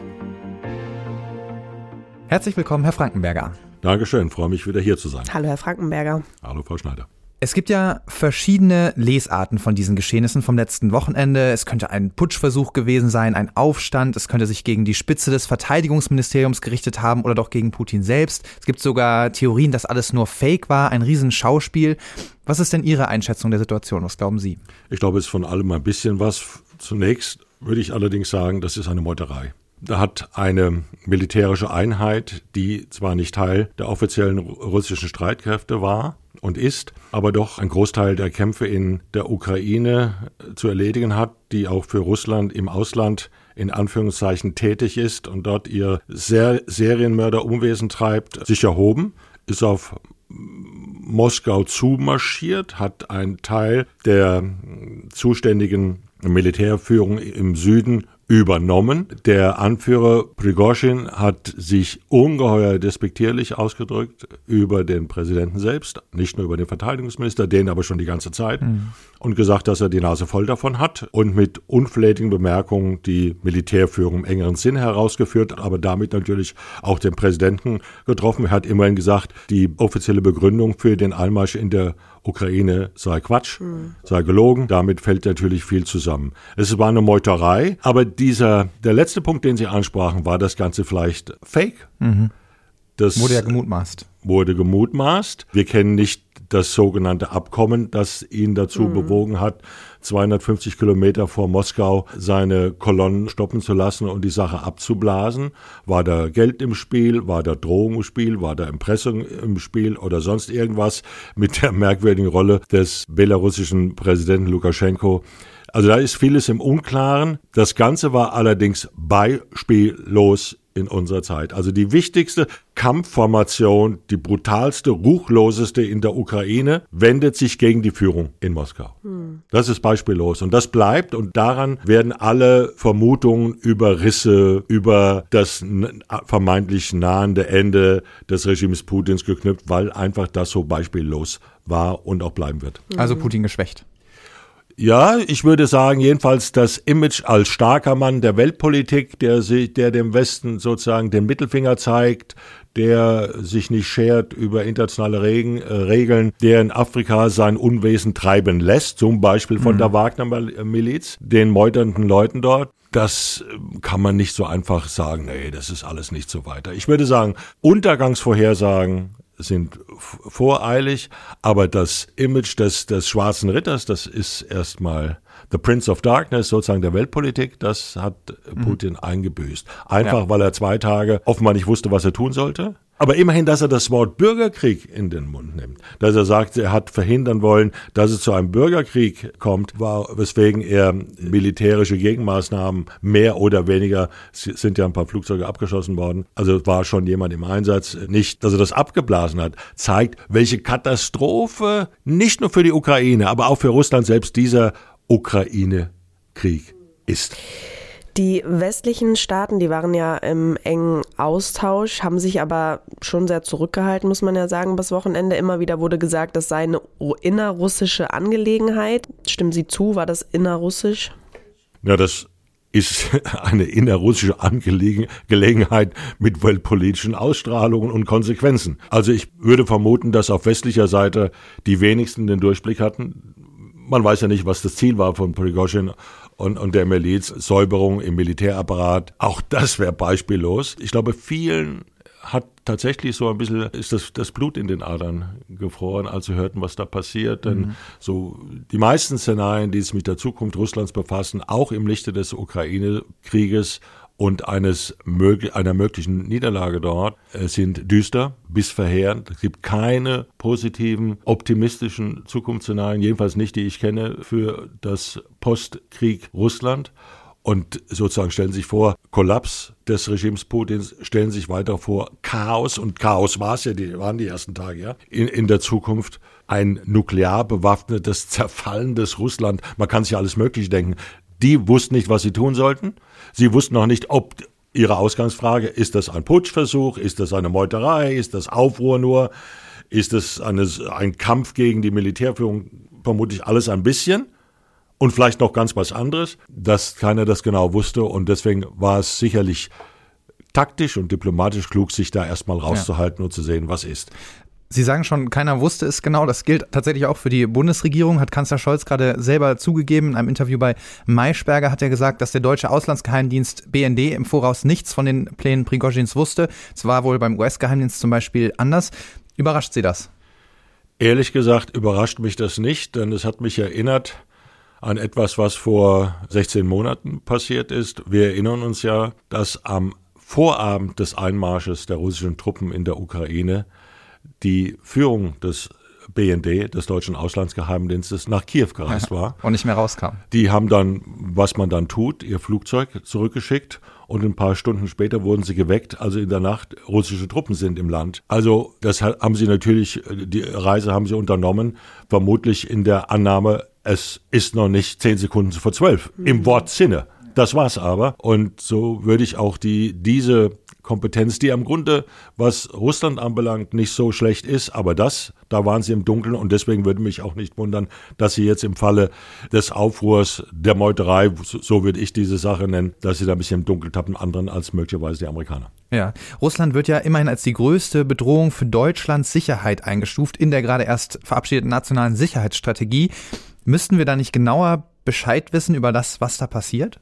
Herzlich willkommen, Herr Frankenberger. Dankeschön, freue mich wieder hier zu sein. Hallo, Herr Frankenberger. Hallo, Frau Schneider. Es gibt ja verschiedene Lesarten von diesen Geschehnissen vom letzten Wochenende. Es könnte ein Putschversuch gewesen sein, ein Aufstand. Es könnte sich gegen die Spitze des Verteidigungsministeriums gerichtet haben oder doch gegen Putin selbst. Es gibt sogar Theorien, dass alles nur Fake war, ein Riesenschauspiel. Was ist denn Ihre Einschätzung der Situation? Was glauben Sie? Ich glaube, es ist von allem ein bisschen was. Zunächst würde ich allerdings sagen, das ist eine Meuterei. Da hat eine militärische Einheit, die zwar nicht Teil der offiziellen russischen Streitkräfte war, und ist, aber doch ein Großteil der Kämpfe in der Ukraine äh, zu erledigen hat, die auch für Russland im Ausland in Anführungszeichen tätig ist und dort ihr Ser Serienmörderumwesen treibt, sich erhoben, ist auf Moskau zumarschiert, hat einen Teil der zuständigen Militärführung im Süden übernommen. Der Anführer Prigozhin hat sich ungeheuer despektierlich ausgedrückt über den Präsidenten selbst, nicht nur über den Verteidigungsminister, den aber schon die ganze Zeit, mhm. und gesagt, dass er die Nase voll davon hat und mit unflätigen Bemerkungen die Militärführung im engeren Sinn herausgeführt, aber damit natürlich auch den Präsidenten getroffen. Er hat immerhin gesagt, die offizielle Begründung für den Einmarsch in der Ukraine sei Quatsch, mhm. sei gelogen. Damit fällt natürlich viel zusammen. Es war eine Meuterei, aber dieser, der letzte Punkt, den Sie ansprachen, war das Ganze vielleicht fake? Mhm. Das wurde ja gemutmaßt. Wurde gemutmaßt. Wir kennen nicht das sogenannte Abkommen, das ihn dazu mhm. bewogen hat, 250 Kilometer vor Moskau seine Kolonnen stoppen zu lassen und die Sache abzublasen. War da Geld im Spiel? War da Drohung im Spiel? War da Impressung im Spiel oder sonst irgendwas mit der merkwürdigen Rolle des belarussischen Präsidenten Lukaschenko? Also da ist vieles im Unklaren. Das Ganze war allerdings beispiellos in unserer Zeit. Also die wichtigste Kampfformation, die brutalste, ruchloseste in der Ukraine, wendet sich gegen die Führung in Moskau. Hm. Das ist beispiellos und das bleibt und daran werden alle Vermutungen über Risse, über das vermeintlich nahende Ende des Regimes Putins geknüpft, weil einfach das so beispiellos war und auch bleiben wird. Also Putin geschwächt. Ja, ich würde sagen, jedenfalls das Image als starker Mann der Weltpolitik, der, sich, der dem Westen sozusagen den Mittelfinger zeigt, der sich nicht schert über internationale Regen, äh, Regeln, der in Afrika sein Unwesen treiben lässt, zum Beispiel von mhm. der Wagner-Miliz, den meuternden Leuten dort. Das äh, kann man nicht so einfach sagen, nee, das ist alles nicht so weiter. Ich würde sagen, Untergangsvorhersagen sind voreilig, aber das Image des, des schwarzen Ritters, das ist erstmal The Prince of Darkness, sozusagen der Weltpolitik, das hat. Putin mhm. eingebüßt. Einfach, ja. weil er zwei Tage offenbar nicht wusste, was er tun sollte. Aber immerhin, dass er das Wort Bürgerkrieg in den Mund nimmt, dass er sagt, er hat verhindern wollen, dass es zu einem Bürgerkrieg kommt, war, weswegen er militärische Gegenmaßnahmen mehr oder weniger, sind ja ein paar Flugzeuge abgeschossen worden, also war schon jemand im Einsatz, nicht, dass er das abgeblasen hat, zeigt, welche Katastrophe nicht nur für die Ukraine, aber auch für Russland selbst dieser Ukraine-Krieg ist. Die westlichen Staaten, die waren ja im engen Austausch, haben sich aber schon sehr zurückgehalten, muss man ja sagen, bis Wochenende. Immer wieder wurde gesagt, das sei eine innerrussische Angelegenheit. Stimmen Sie zu? War das innerrussisch? Ja, das ist eine innerrussische Angelegenheit mit weltpolitischen Ausstrahlungen und Konsequenzen. Also ich würde vermuten, dass auf westlicher Seite die wenigsten den Durchblick hatten. Man weiß ja nicht, was das Ziel war von Prigozhin und, und der Miliz, Säuberung im Militärapparat. Auch das wäre beispiellos. Ich glaube, vielen hat tatsächlich so ein bisschen, ist das, das Blut in den Adern gefroren, als sie hörten, was da passiert. Denn mhm. so die meisten Szenarien, die sich mit der Zukunft Russlands befassen, auch im Lichte des Ukraine-Krieges und eines einer möglichen Niederlage dort sind düster bis verheerend. Es gibt keine positiven, optimistischen Zukunftsszenarien, jedenfalls nicht, die ich kenne, für das Postkrieg Russland. Und sozusagen stellen sich vor, Kollaps des Regimes Putins, stellen sich weiter vor, Chaos, und Chaos war es ja, die waren die ersten Tage, ja, in, in der Zukunft ein nuklear bewaffnetes, zerfallendes Russland. Man kann sich alles Mögliche denken. Die wussten nicht, was sie tun sollten. Sie wussten noch nicht, ob ihre Ausgangsfrage, ist das ein Putschversuch, ist das eine Meuterei, ist das Aufruhr nur, ist das eine, ein Kampf gegen die Militärführung, vermutlich alles ein bisschen. Und vielleicht noch ganz was anderes, dass keiner das genau wusste und deswegen war es sicherlich taktisch und diplomatisch klug, sich da erstmal rauszuhalten ja. und zu sehen, was ist. Sie sagen schon, keiner wusste es genau. Das gilt tatsächlich auch für die Bundesregierung, hat Kanzler Scholz gerade selber zugegeben. In einem Interview bei Maischberger hat er gesagt, dass der deutsche Auslandsgeheimdienst BND im Voraus nichts von den Plänen Prigozhins wusste. Es war wohl beim US-Geheimdienst zum Beispiel anders. Überrascht Sie das? Ehrlich gesagt überrascht mich das nicht, denn es hat mich erinnert an etwas, was vor 16 Monaten passiert ist. Wir erinnern uns ja, dass am Vorabend des Einmarsches der russischen Truppen in der Ukraine die Führung des BND, des deutschen Auslandsgeheimdienstes, nach Kiew gereist war. Und nicht mehr rauskam. Die haben dann, was man dann tut, ihr Flugzeug zurückgeschickt und ein paar Stunden später wurden sie geweckt, also in der Nacht russische Truppen sind im Land. Also das haben sie natürlich, die Reise haben sie unternommen, vermutlich in der Annahme, es ist noch nicht zehn Sekunden vor zwölf, mhm. im Wortsinne. Das war's aber. Und so würde ich auch die, diese Kompetenz, die am Grunde, was Russland anbelangt, nicht so schlecht ist, aber das, da waren sie im Dunkeln und deswegen würde mich auch nicht wundern, dass sie jetzt im Falle des Aufruhrs, der Meuterei, so würde ich diese Sache nennen, dass sie da ein bisschen im Dunkeln tappen, anderen als möglicherweise die Amerikaner. Ja, Russland wird ja immerhin als die größte Bedrohung für Deutschlands Sicherheit eingestuft in der gerade erst verabschiedeten nationalen Sicherheitsstrategie. Müssten wir da nicht genauer Bescheid wissen über das, was da passiert?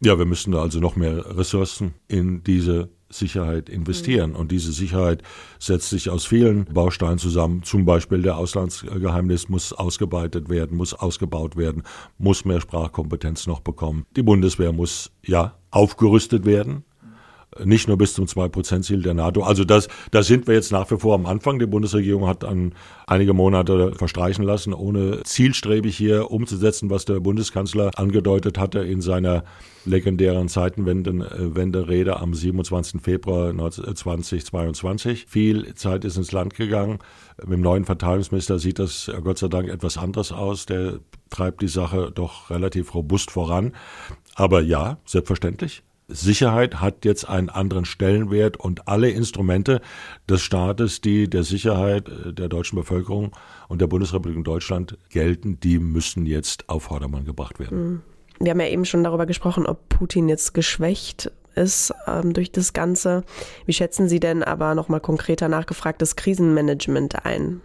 Ja, wir müssen da also noch mehr Ressourcen in diese Sicherheit investieren. Und diese Sicherheit setzt sich aus vielen Bausteinen zusammen. Zum Beispiel der Auslandsgeheimnis muss ausgeweitet werden, muss ausgebaut werden, muss mehr Sprachkompetenz noch bekommen. Die Bundeswehr muss ja aufgerüstet werden nicht nur bis zum 2-Prozent-Ziel der NATO. Also das, da sind wir jetzt nach wie vor am Anfang. Die Bundesregierung hat an einige Monate verstreichen lassen, ohne zielstrebig hier umzusetzen, was der Bundeskanzler angedeutet hatte in seiner legendären Zeitenwende-Rede am 27. Februar 2022. Viel Zeit ist ins Land gegangen. Mit dem neuen Verteidigungsminister sieht das Gott sei Dank etwas anders aus. Der treibt die Sache doch relativ robust voran. Aber ja, selbstverständlich. Sicherheit hat jetzt einen anderen Stellenwert und alle Instrumente des Staates, die der Sicherheit äh, der deutschen Bevölkerung und der Bundesrepublik Deutschland gelten, die müssen jetzt auf Vordermann gebracht werden. Mhm. Wir haben ja eben schon darüber gesprochen, ob Putin jetzt geschwächt ist ähm, durch das Ganze. Wie schätzen Sie denn aber nochmal konkreter nachgefragt das Krisenmanagement ein?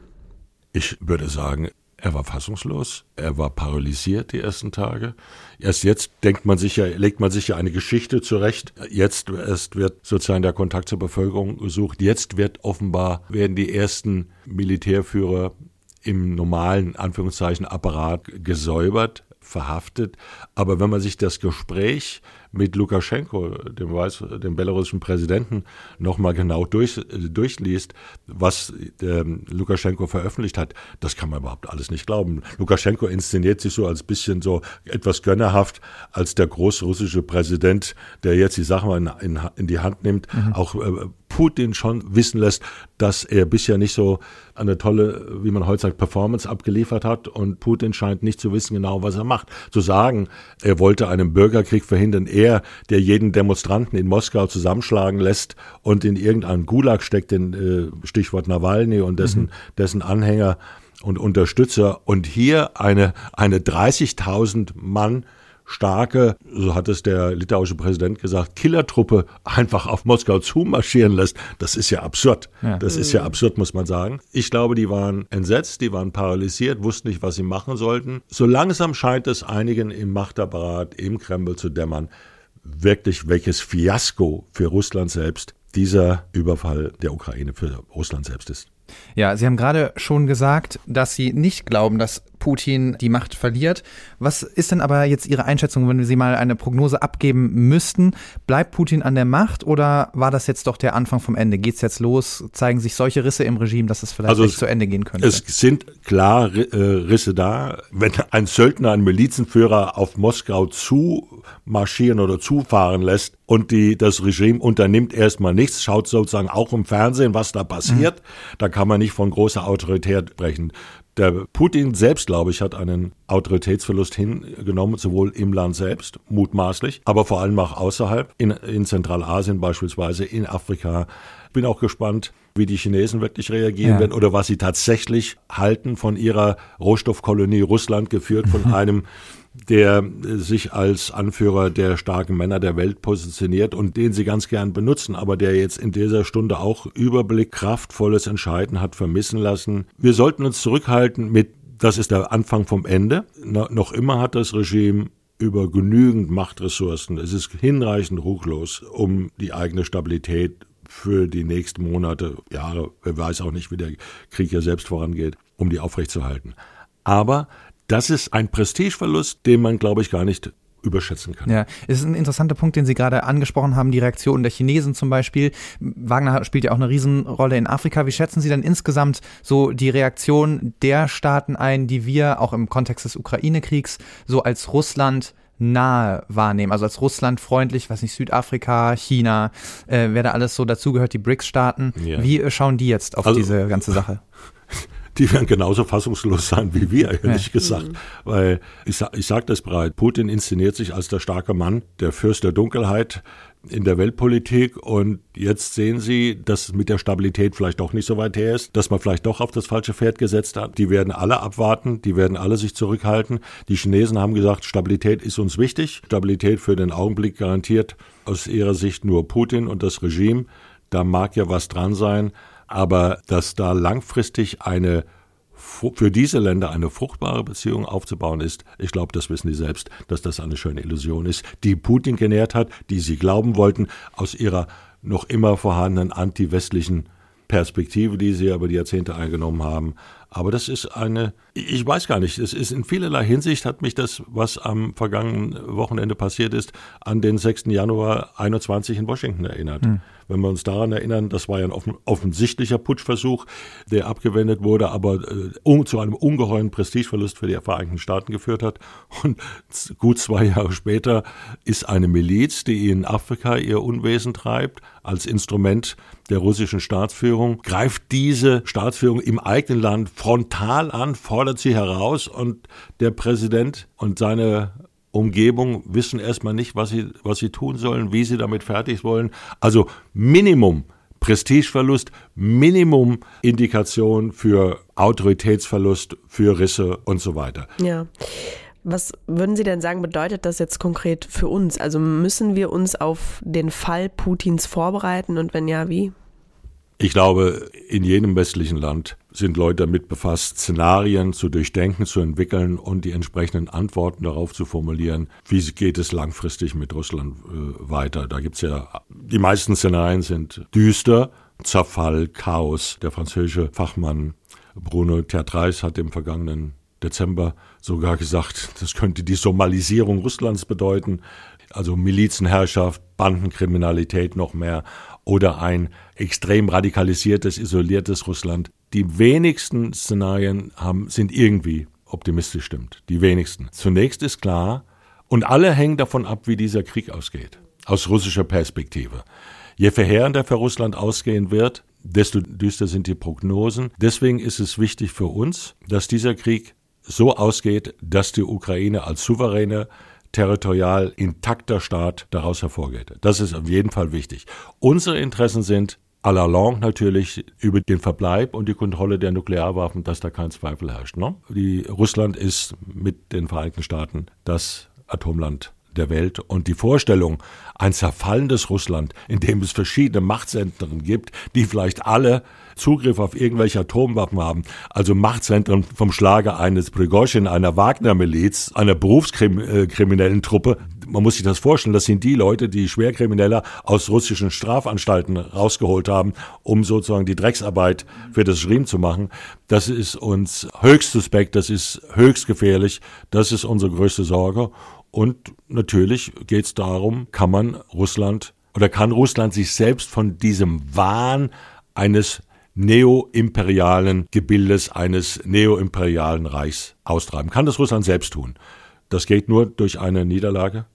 Ich würde sagen, er war fassungslos, er war paralysiert die ersten Tage. Erst jetzt denkt man sich ja, legt man sich ja eine Geschichte zurecht. Jetzt erst wird sozusagen der Kontakt zur Bevölkerung gesucht. Jetzt wird offenbar, werden die ersten Militärführer im normalen, Anführungszeichen, Apparat gesäubert, verhaftet. Aber wenn man sich das Gespräch mit Lukaschenko, dem, Weiß, dem belarussischen Präsidenten, nochmal genau durch, durchliest, was der Lukaschenko veröffentlicht hat, das kann man überhaupt alles nicht glauben. Lukaschenko inszeniert sich so als bisschen so etwas gönnerhaft als der großrussische Präsident, der jetzt die Sachen in, in, in die Hand nimmt, mhm. auch äh, Putin schon wissen lässt, dass er bisher nicht so eine tolle, wie man heute sagt, Performance abgeliefert hat und Putin scheint nicht zu wissen genau, was er macht. Zu sagen, er wollte einen Bürgerkrieg verhindern, er er, der jeden Demonstranten in Moskau zusammenschlagen lässt und in irgendeinen Gulag steckt, den äh, Stichwort Nawalny und dessen, mhm. dessen Anhänger und Unterstützer. Und hier eine, eine 30.000 Mann starke, so hat es der litauische Präsident gesagt, Killertruppe einfach auf Moskau zumarschieren lässt, das ist ja absurd. Ja. Das ist ja absurd, muss man sagen. Ich glaube, die waren entsetzt, die waren paralysiert, wussten nicht, was sie machen sollten. So langsam scheint es einigen im Machtapparat, im Kreml zu dämmern, wirklich welches Fiasko für Russland selbst dieser Überfall der Ukraine für Russland selbst ist. Ja, Sie haben gerade schon gesagt, dass Sie nicht glauben, dass Putin die Macht verliert. Was ist denn aber jetzt Ihre Einschätzung, wenn Sie mal eine Prognose abgeben müssten? Bleibt Putin an der Macht oder war das jetzt doch der Anfang vom Ende? Geht es jetzt los? Zeigen sich solche Risse im Regime, dass es vielleicht also nicht zu Ende gehen könnte? Es sind klar äh, Risse da. Wenn ein Söldner, ein Milizenführer auf Moskau zumarschieren oder zufahren lässt und die, das Regime unternimmt erstmal nichts, schaut sozusagen auch im Fernsehen, was da passiert, mhm. da kann man nicht von großer Autorität sprechen. Der Putin selbst, glaube ich, hat einen Autoritätsverlust hingenommen, sowohl im Land selbst, mutmaßlich, aber vor allem auch außerhalb, in, in Zentralasien beispielsweise, in Afrika. Bin auch gespannt, wie die Chinesen wirklich reagieren ja. werden oder was sie tatsächlich halten von ihrer Rohstoffkolonie Russland, geführt von einem der sich als Anführer der starken Männer der Welt positioniert und den sie ganz gern benutzen, aber der jetzt in dieser Stunde auch Überblick, kraftvolles Entscheiden hat vermissen lassen. Wir sollten uns zurückhalten mit, das ist der Anfang vom Ende. noch immer hat das Regime über genügend Machtressourcen. Es ist hinreichend ruchlos, um die eigene Stabilität für die nächsten Monate, Jahre, wer weiß auch nicht, wie der Krieg ja selbst vorangeht, um die aufrechtzuerhalten. Aber das ist ein Prestigeverlust, den man, glaube ich, gar nicht überschätzen kann. Ja, es ist ein interessanter Punkt, den Sie gerade angesprochen haben, die Reaktion der Chinesen zum Beispiel. Wagner spielt ja auch eine Riesenrolle in Afrika. Wie schätzen Sie denn insgesamt so die Reaktion der Staaten ein, die wir auch im Kontext des Ukraine-Kriegs so als Russland nahe wahrnehmen, also als Russland freundlich, was nicht, Südafrika, China, äh, wer da alles so dazugehört, die BRICS-Staaten. Ja. Wie schauen die jetzt auf also, diese ganze Sache? die werden genauso fassungslos sein wie wir, ehrlich ja. gesagt. Mhm. Weil ich, ich sage das breit, Putin inszeniert sich als der starke Mann, der Fürst der Dunkelheit in der Weltpolitik und jetzt sehen Sie, dass mit der Stabilität vielleicht doch nicht so weit her ist, dass man vielleicht doch auf das falsche Pferd gesetzt hat. Die werden alle abwarten, die werden alle sich zurückhalten. Die Chinesen haben gesagt, Stabilität ist uns wichtig. Stabilität für den Augenblick garantiert aus ihrer Sicht nur Putin und das Regime. Da mag ja was dran sein, aber dass da langfristig eine für diese Länder eine fruchtbare Beziehung aufzubauen ist, ich glaube, das wissen die selbst, dass das eine schöne Illusion ist, die Putin genährt hat, die sie glauben wollten, aus ihrer noch immer vorhandenen anti-westlichen Perspektive, die sie über die Jahrzehnte eingenommen haben. Aber das ist eine, ich weiß gar nicht, es ist in vielerlei Hinsicht hat mich das, was am vergangenen Wochenende passiert ist, an den 6. Januar 21 in Washington erinnert. Hm. Wenn wir uns daran erinnern, das war ja ein offensichtlicher Putschversuch, der abgewendet wurde, aber äh, zu einem ungeheuren Prestigeverlust für die Vereinigten Staaten geführt hat. Und gut zwei Jahre später ist eine Miliz, die in Afrika ihr Unwesen treibt, als Instrument der russischen Staatsführung, greift diese Staatsführung im eigenen Land frontal an, fordert sie heraus und der Präsident und seine Umgebung wissen erstmal nicht, was sie, was sie tun sollen, wie sie damit fertig wollen. Also Minimum Prestigeverlust, Minimum Indikation für Autoritätsverlust, für Risse und so weiter. Ja. Was würden Sie denn sagen, bedeutet das jetzt konkret für uns? Also müssen wir uns auf den Fall Putins vorbereiten und wenn ja, wie? Ich glaube, in jedem westlichen Land sind Leute damit befasst, Szenarien zu durchdenken, zu entwickeln und die entsprechenden Antworten darauf zu formulieren. Wie geht es langfristig mit Russland äh, weiter? Da gibt's ja, die meisten Szenarien sind düster, Zerfall, Chaos. Der französische Fachmann Bruno Tertrais hat im vergangenen Dezember sogar gesagt, das könnte die Somalisierung Russlands bedeuten, also Milizenherrschaft, Bandenkriminalität noch mehr oder ein extrem radikalisiertes, isoliertes Russland. Die wenigsten Szenarien haben, sind irgendwie optimistisch stimmt. Die wenigsten. Zunächst ist klar, und alle hängen davon ab, wie dieser Krieg ausgeht. Aus russischer Perspektive. Je verheerender für Russland ausgehen wird, desto düster sind die Prognosen. Deswegen ist es wichtig für uns, dass dieser Krieg so ausgeht, dass die Ukraine als souveräne territorial intakter Staat daraus hervorgeht. Das ist auf jeden Fall wichtig. Unsere Interessen sind à la longue natürlich über den Verbleib und die Kontrolle der Nuklearwaffen, dass da kein Zweifel herrscht. Ne? Die, Russland ist mit den Vereinigten Staaten das Atomland der Welt und die Vorstellung, ein zerfallendes Russland, in dem es verschiedene Machtzentren gibt, die vielleicht alle Zugriff auf irgendwelche Atomwaffen haben, also Machtzentren vom Schlage eines Prigozhin, einer Wagner-Miliz, einer berufskriminellen Truppe. Man muss sich das vorstellen, das sind die Leute, die Schwerkrimineller aus russischen Strafanstalten rausgeholt haben, um sozusagen die Drecksarbeit für das Regime zu machen. Das ist uns höchst suspekt, das ist höchst gefährlich, das ist unsere größte Sorge. Und natürlich geht es darum, kann man Russland oder kann Russland sich selbst von diesem Wahn eines neoimperialen Gebildes eines neoimperialen Reichs austreiben. Kann das Russland selbst tun. Das geht nur durch eine Niederlage,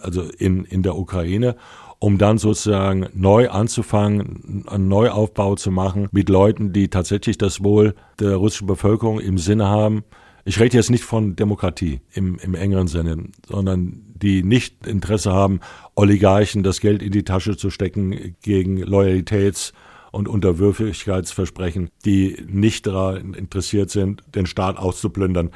also in, in der Ukraine, um dann sozusagen neu anzufangen, einen Neuaufbau zu machen mit Leuten, die tatsächlich das Wohl der russischen Bevölkerung im Sinne haben. Ich rede jetzt nicht von Demokratie im, im engeren Sinne, sondern die nicht Interesse haben, Oligarchen das Geld in die Tasche zu stecken gegen Loyalitäts- und Unterwürfigkeitsversprechen, die nicht daran interessiert sind, den Staat auszuplündern.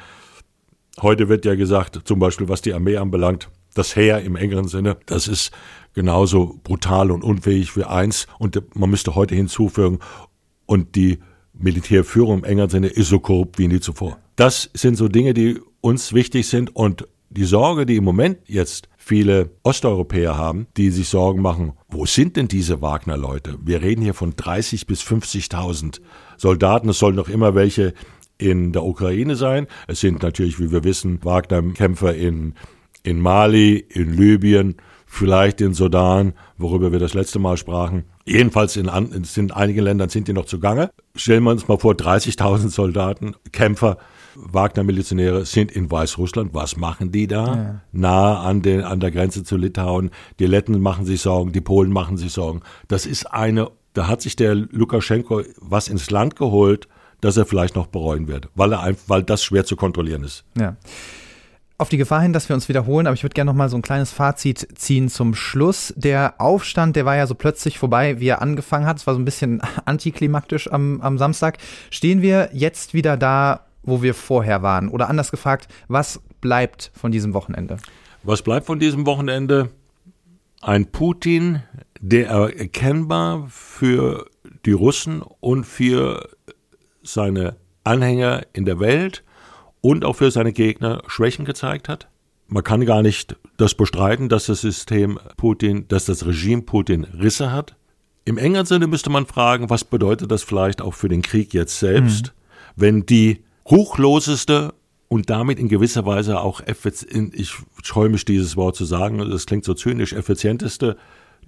Heute wird ja gesagt, zum Beispiel was die Armee anbelangt, das Heer im engeren Sinne, das ist genauso brutal und unfähig wie eins. Und man müsste heute hinzufügen, und die Militärführung im engeren Sinne ist so korrupt wie nie zuvor. Das sind so Dinge, die uns wichtig sind und die Sorge, die im Moment jetzt viele Osteuropäer haben, die sich Sorgen machen, wo sind denn diese Wagner-Leute? Wir reden hier von 30 bis 50.000 Soldaten. Es sollen noch immer welche in der Ukraine sein. Es sind natürlich, wie wir wissen, Wagner-Kämpfer in, in Mali, in Libyen, vielleicht in Sudan, worüber wir das letzte Mal sprachen. Jedenfalls in, in einigen Ländern sind die noch zugange. Stellen wir uns mal vor, 30.000 Soldaten, Kämpfer, Wagner-Milizionäre sind in Weißrussland. Was machen die da? Ja. Nahe an, den, an der Grenze zu Litauen. Die Letten machen sich Sorgen, die Polen machen sich Sorgen. Das ist eine, da hat sich der Lukaschenko was ins Land geholt, das er vielleicht noch bereuen wird, weil, er, weil das schwer zu kontrollieren ist. Ja auf die Gefahr hin, dass wir uns wiederholen, aber ich würde gerne noch mal so ein kleines Fazit ziehen zum Schluss. Der Aufstand, der war ja so plötzlich vorbei, wie er angefangen hat. Es war so ein bisschen antiklimaktisch am, am Samstag. Stehen wir jetzt wieder da, wo wir vorher waren? Oder anders gefragt, was bleibt von diesem Wochenende? Was bleibt von diesem Wochenende? Ein Putin, der erkennbar für die Russen und für seine Anhänger in der Welt und auch für seine Gegner Schwächen gezeigt hat. Man kann gar nicht das bestreiten, dass das System Putin, dass das Regime Putin Risse hat. Im engeren Sinne müsste man fragen, was bedeutet das vielleicht auch für den Krieg jetzt selbst, mhm. wenn die ruchloseste und damit in gewisser Weise auch, ich scheue mich dieses Wort zu sagen, das klingt so zynisch, effizienteste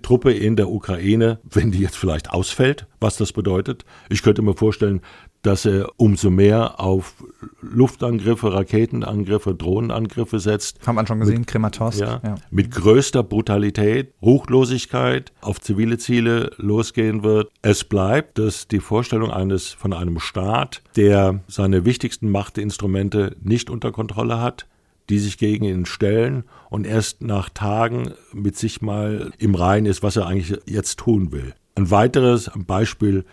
Truppe in der Ukraine, wenn die jetzt vielleicht ausfällt, was das bedeutet. Ich könnte mir vorstellen, dass er umso mehr auf Luftangriffe, Raketenangriffe, Drohnenangriffe setzt. Haben wir schon gesehen, mit, Krematorsk. Ja, ja. Mit größter Brutalität, Ruchlosigkeit auf zivile Ziele losgehen wird. Es bleibt, dass die Vorstellung eines von einem Staat, der seine wichtigsten Machtinstrumente nicht unter Kontrolle hat, die sich gegen ihn stellen und erst nach Tagen mit sich mal im Reinen ist, was er eigentlich jetzt tun will. Ein weiteres Beispiel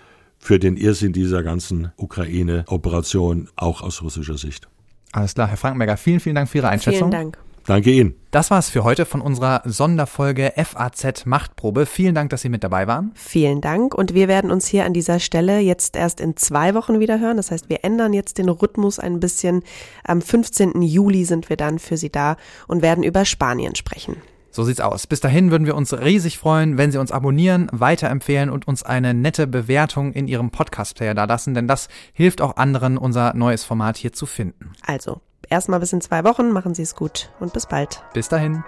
für den Irrsinn dieser ganzen Ukraine-Operation, auch aus russischer Sicht. Alles klar, Herr Frankenberger, vielen, vielen Dank für Ihre Einschätzung. Vielen Dank. Danke Ihnen. Das war's für heute von unserer Sonderfolge FAZ Machtprobe. Vielen Dank, dass Sie mit dabei waren. Vielen Dank. Und wir werden uns hier an dieser Stelle jetzt erst in zwei Wochen wieder hören. Das heißt, wir ändern jetzt den Rhythmus ein bisschen. Am 15. Juli sind wir dann für Sie da und werden über Spanien sprechen. So sieht's aus. Bis dahin würden wir uns riesig freuen, wenn Sie uns abonnieren, weiterempfehlen und uns eine nette Bewertung in Ihrem Podcast-Player da lassen, denn das hilft auch anderen, unser neues Format hier zu finden. Also, erstmal bis in zwei Wochen, machen Sie es gut und bis bald. Bis dahin.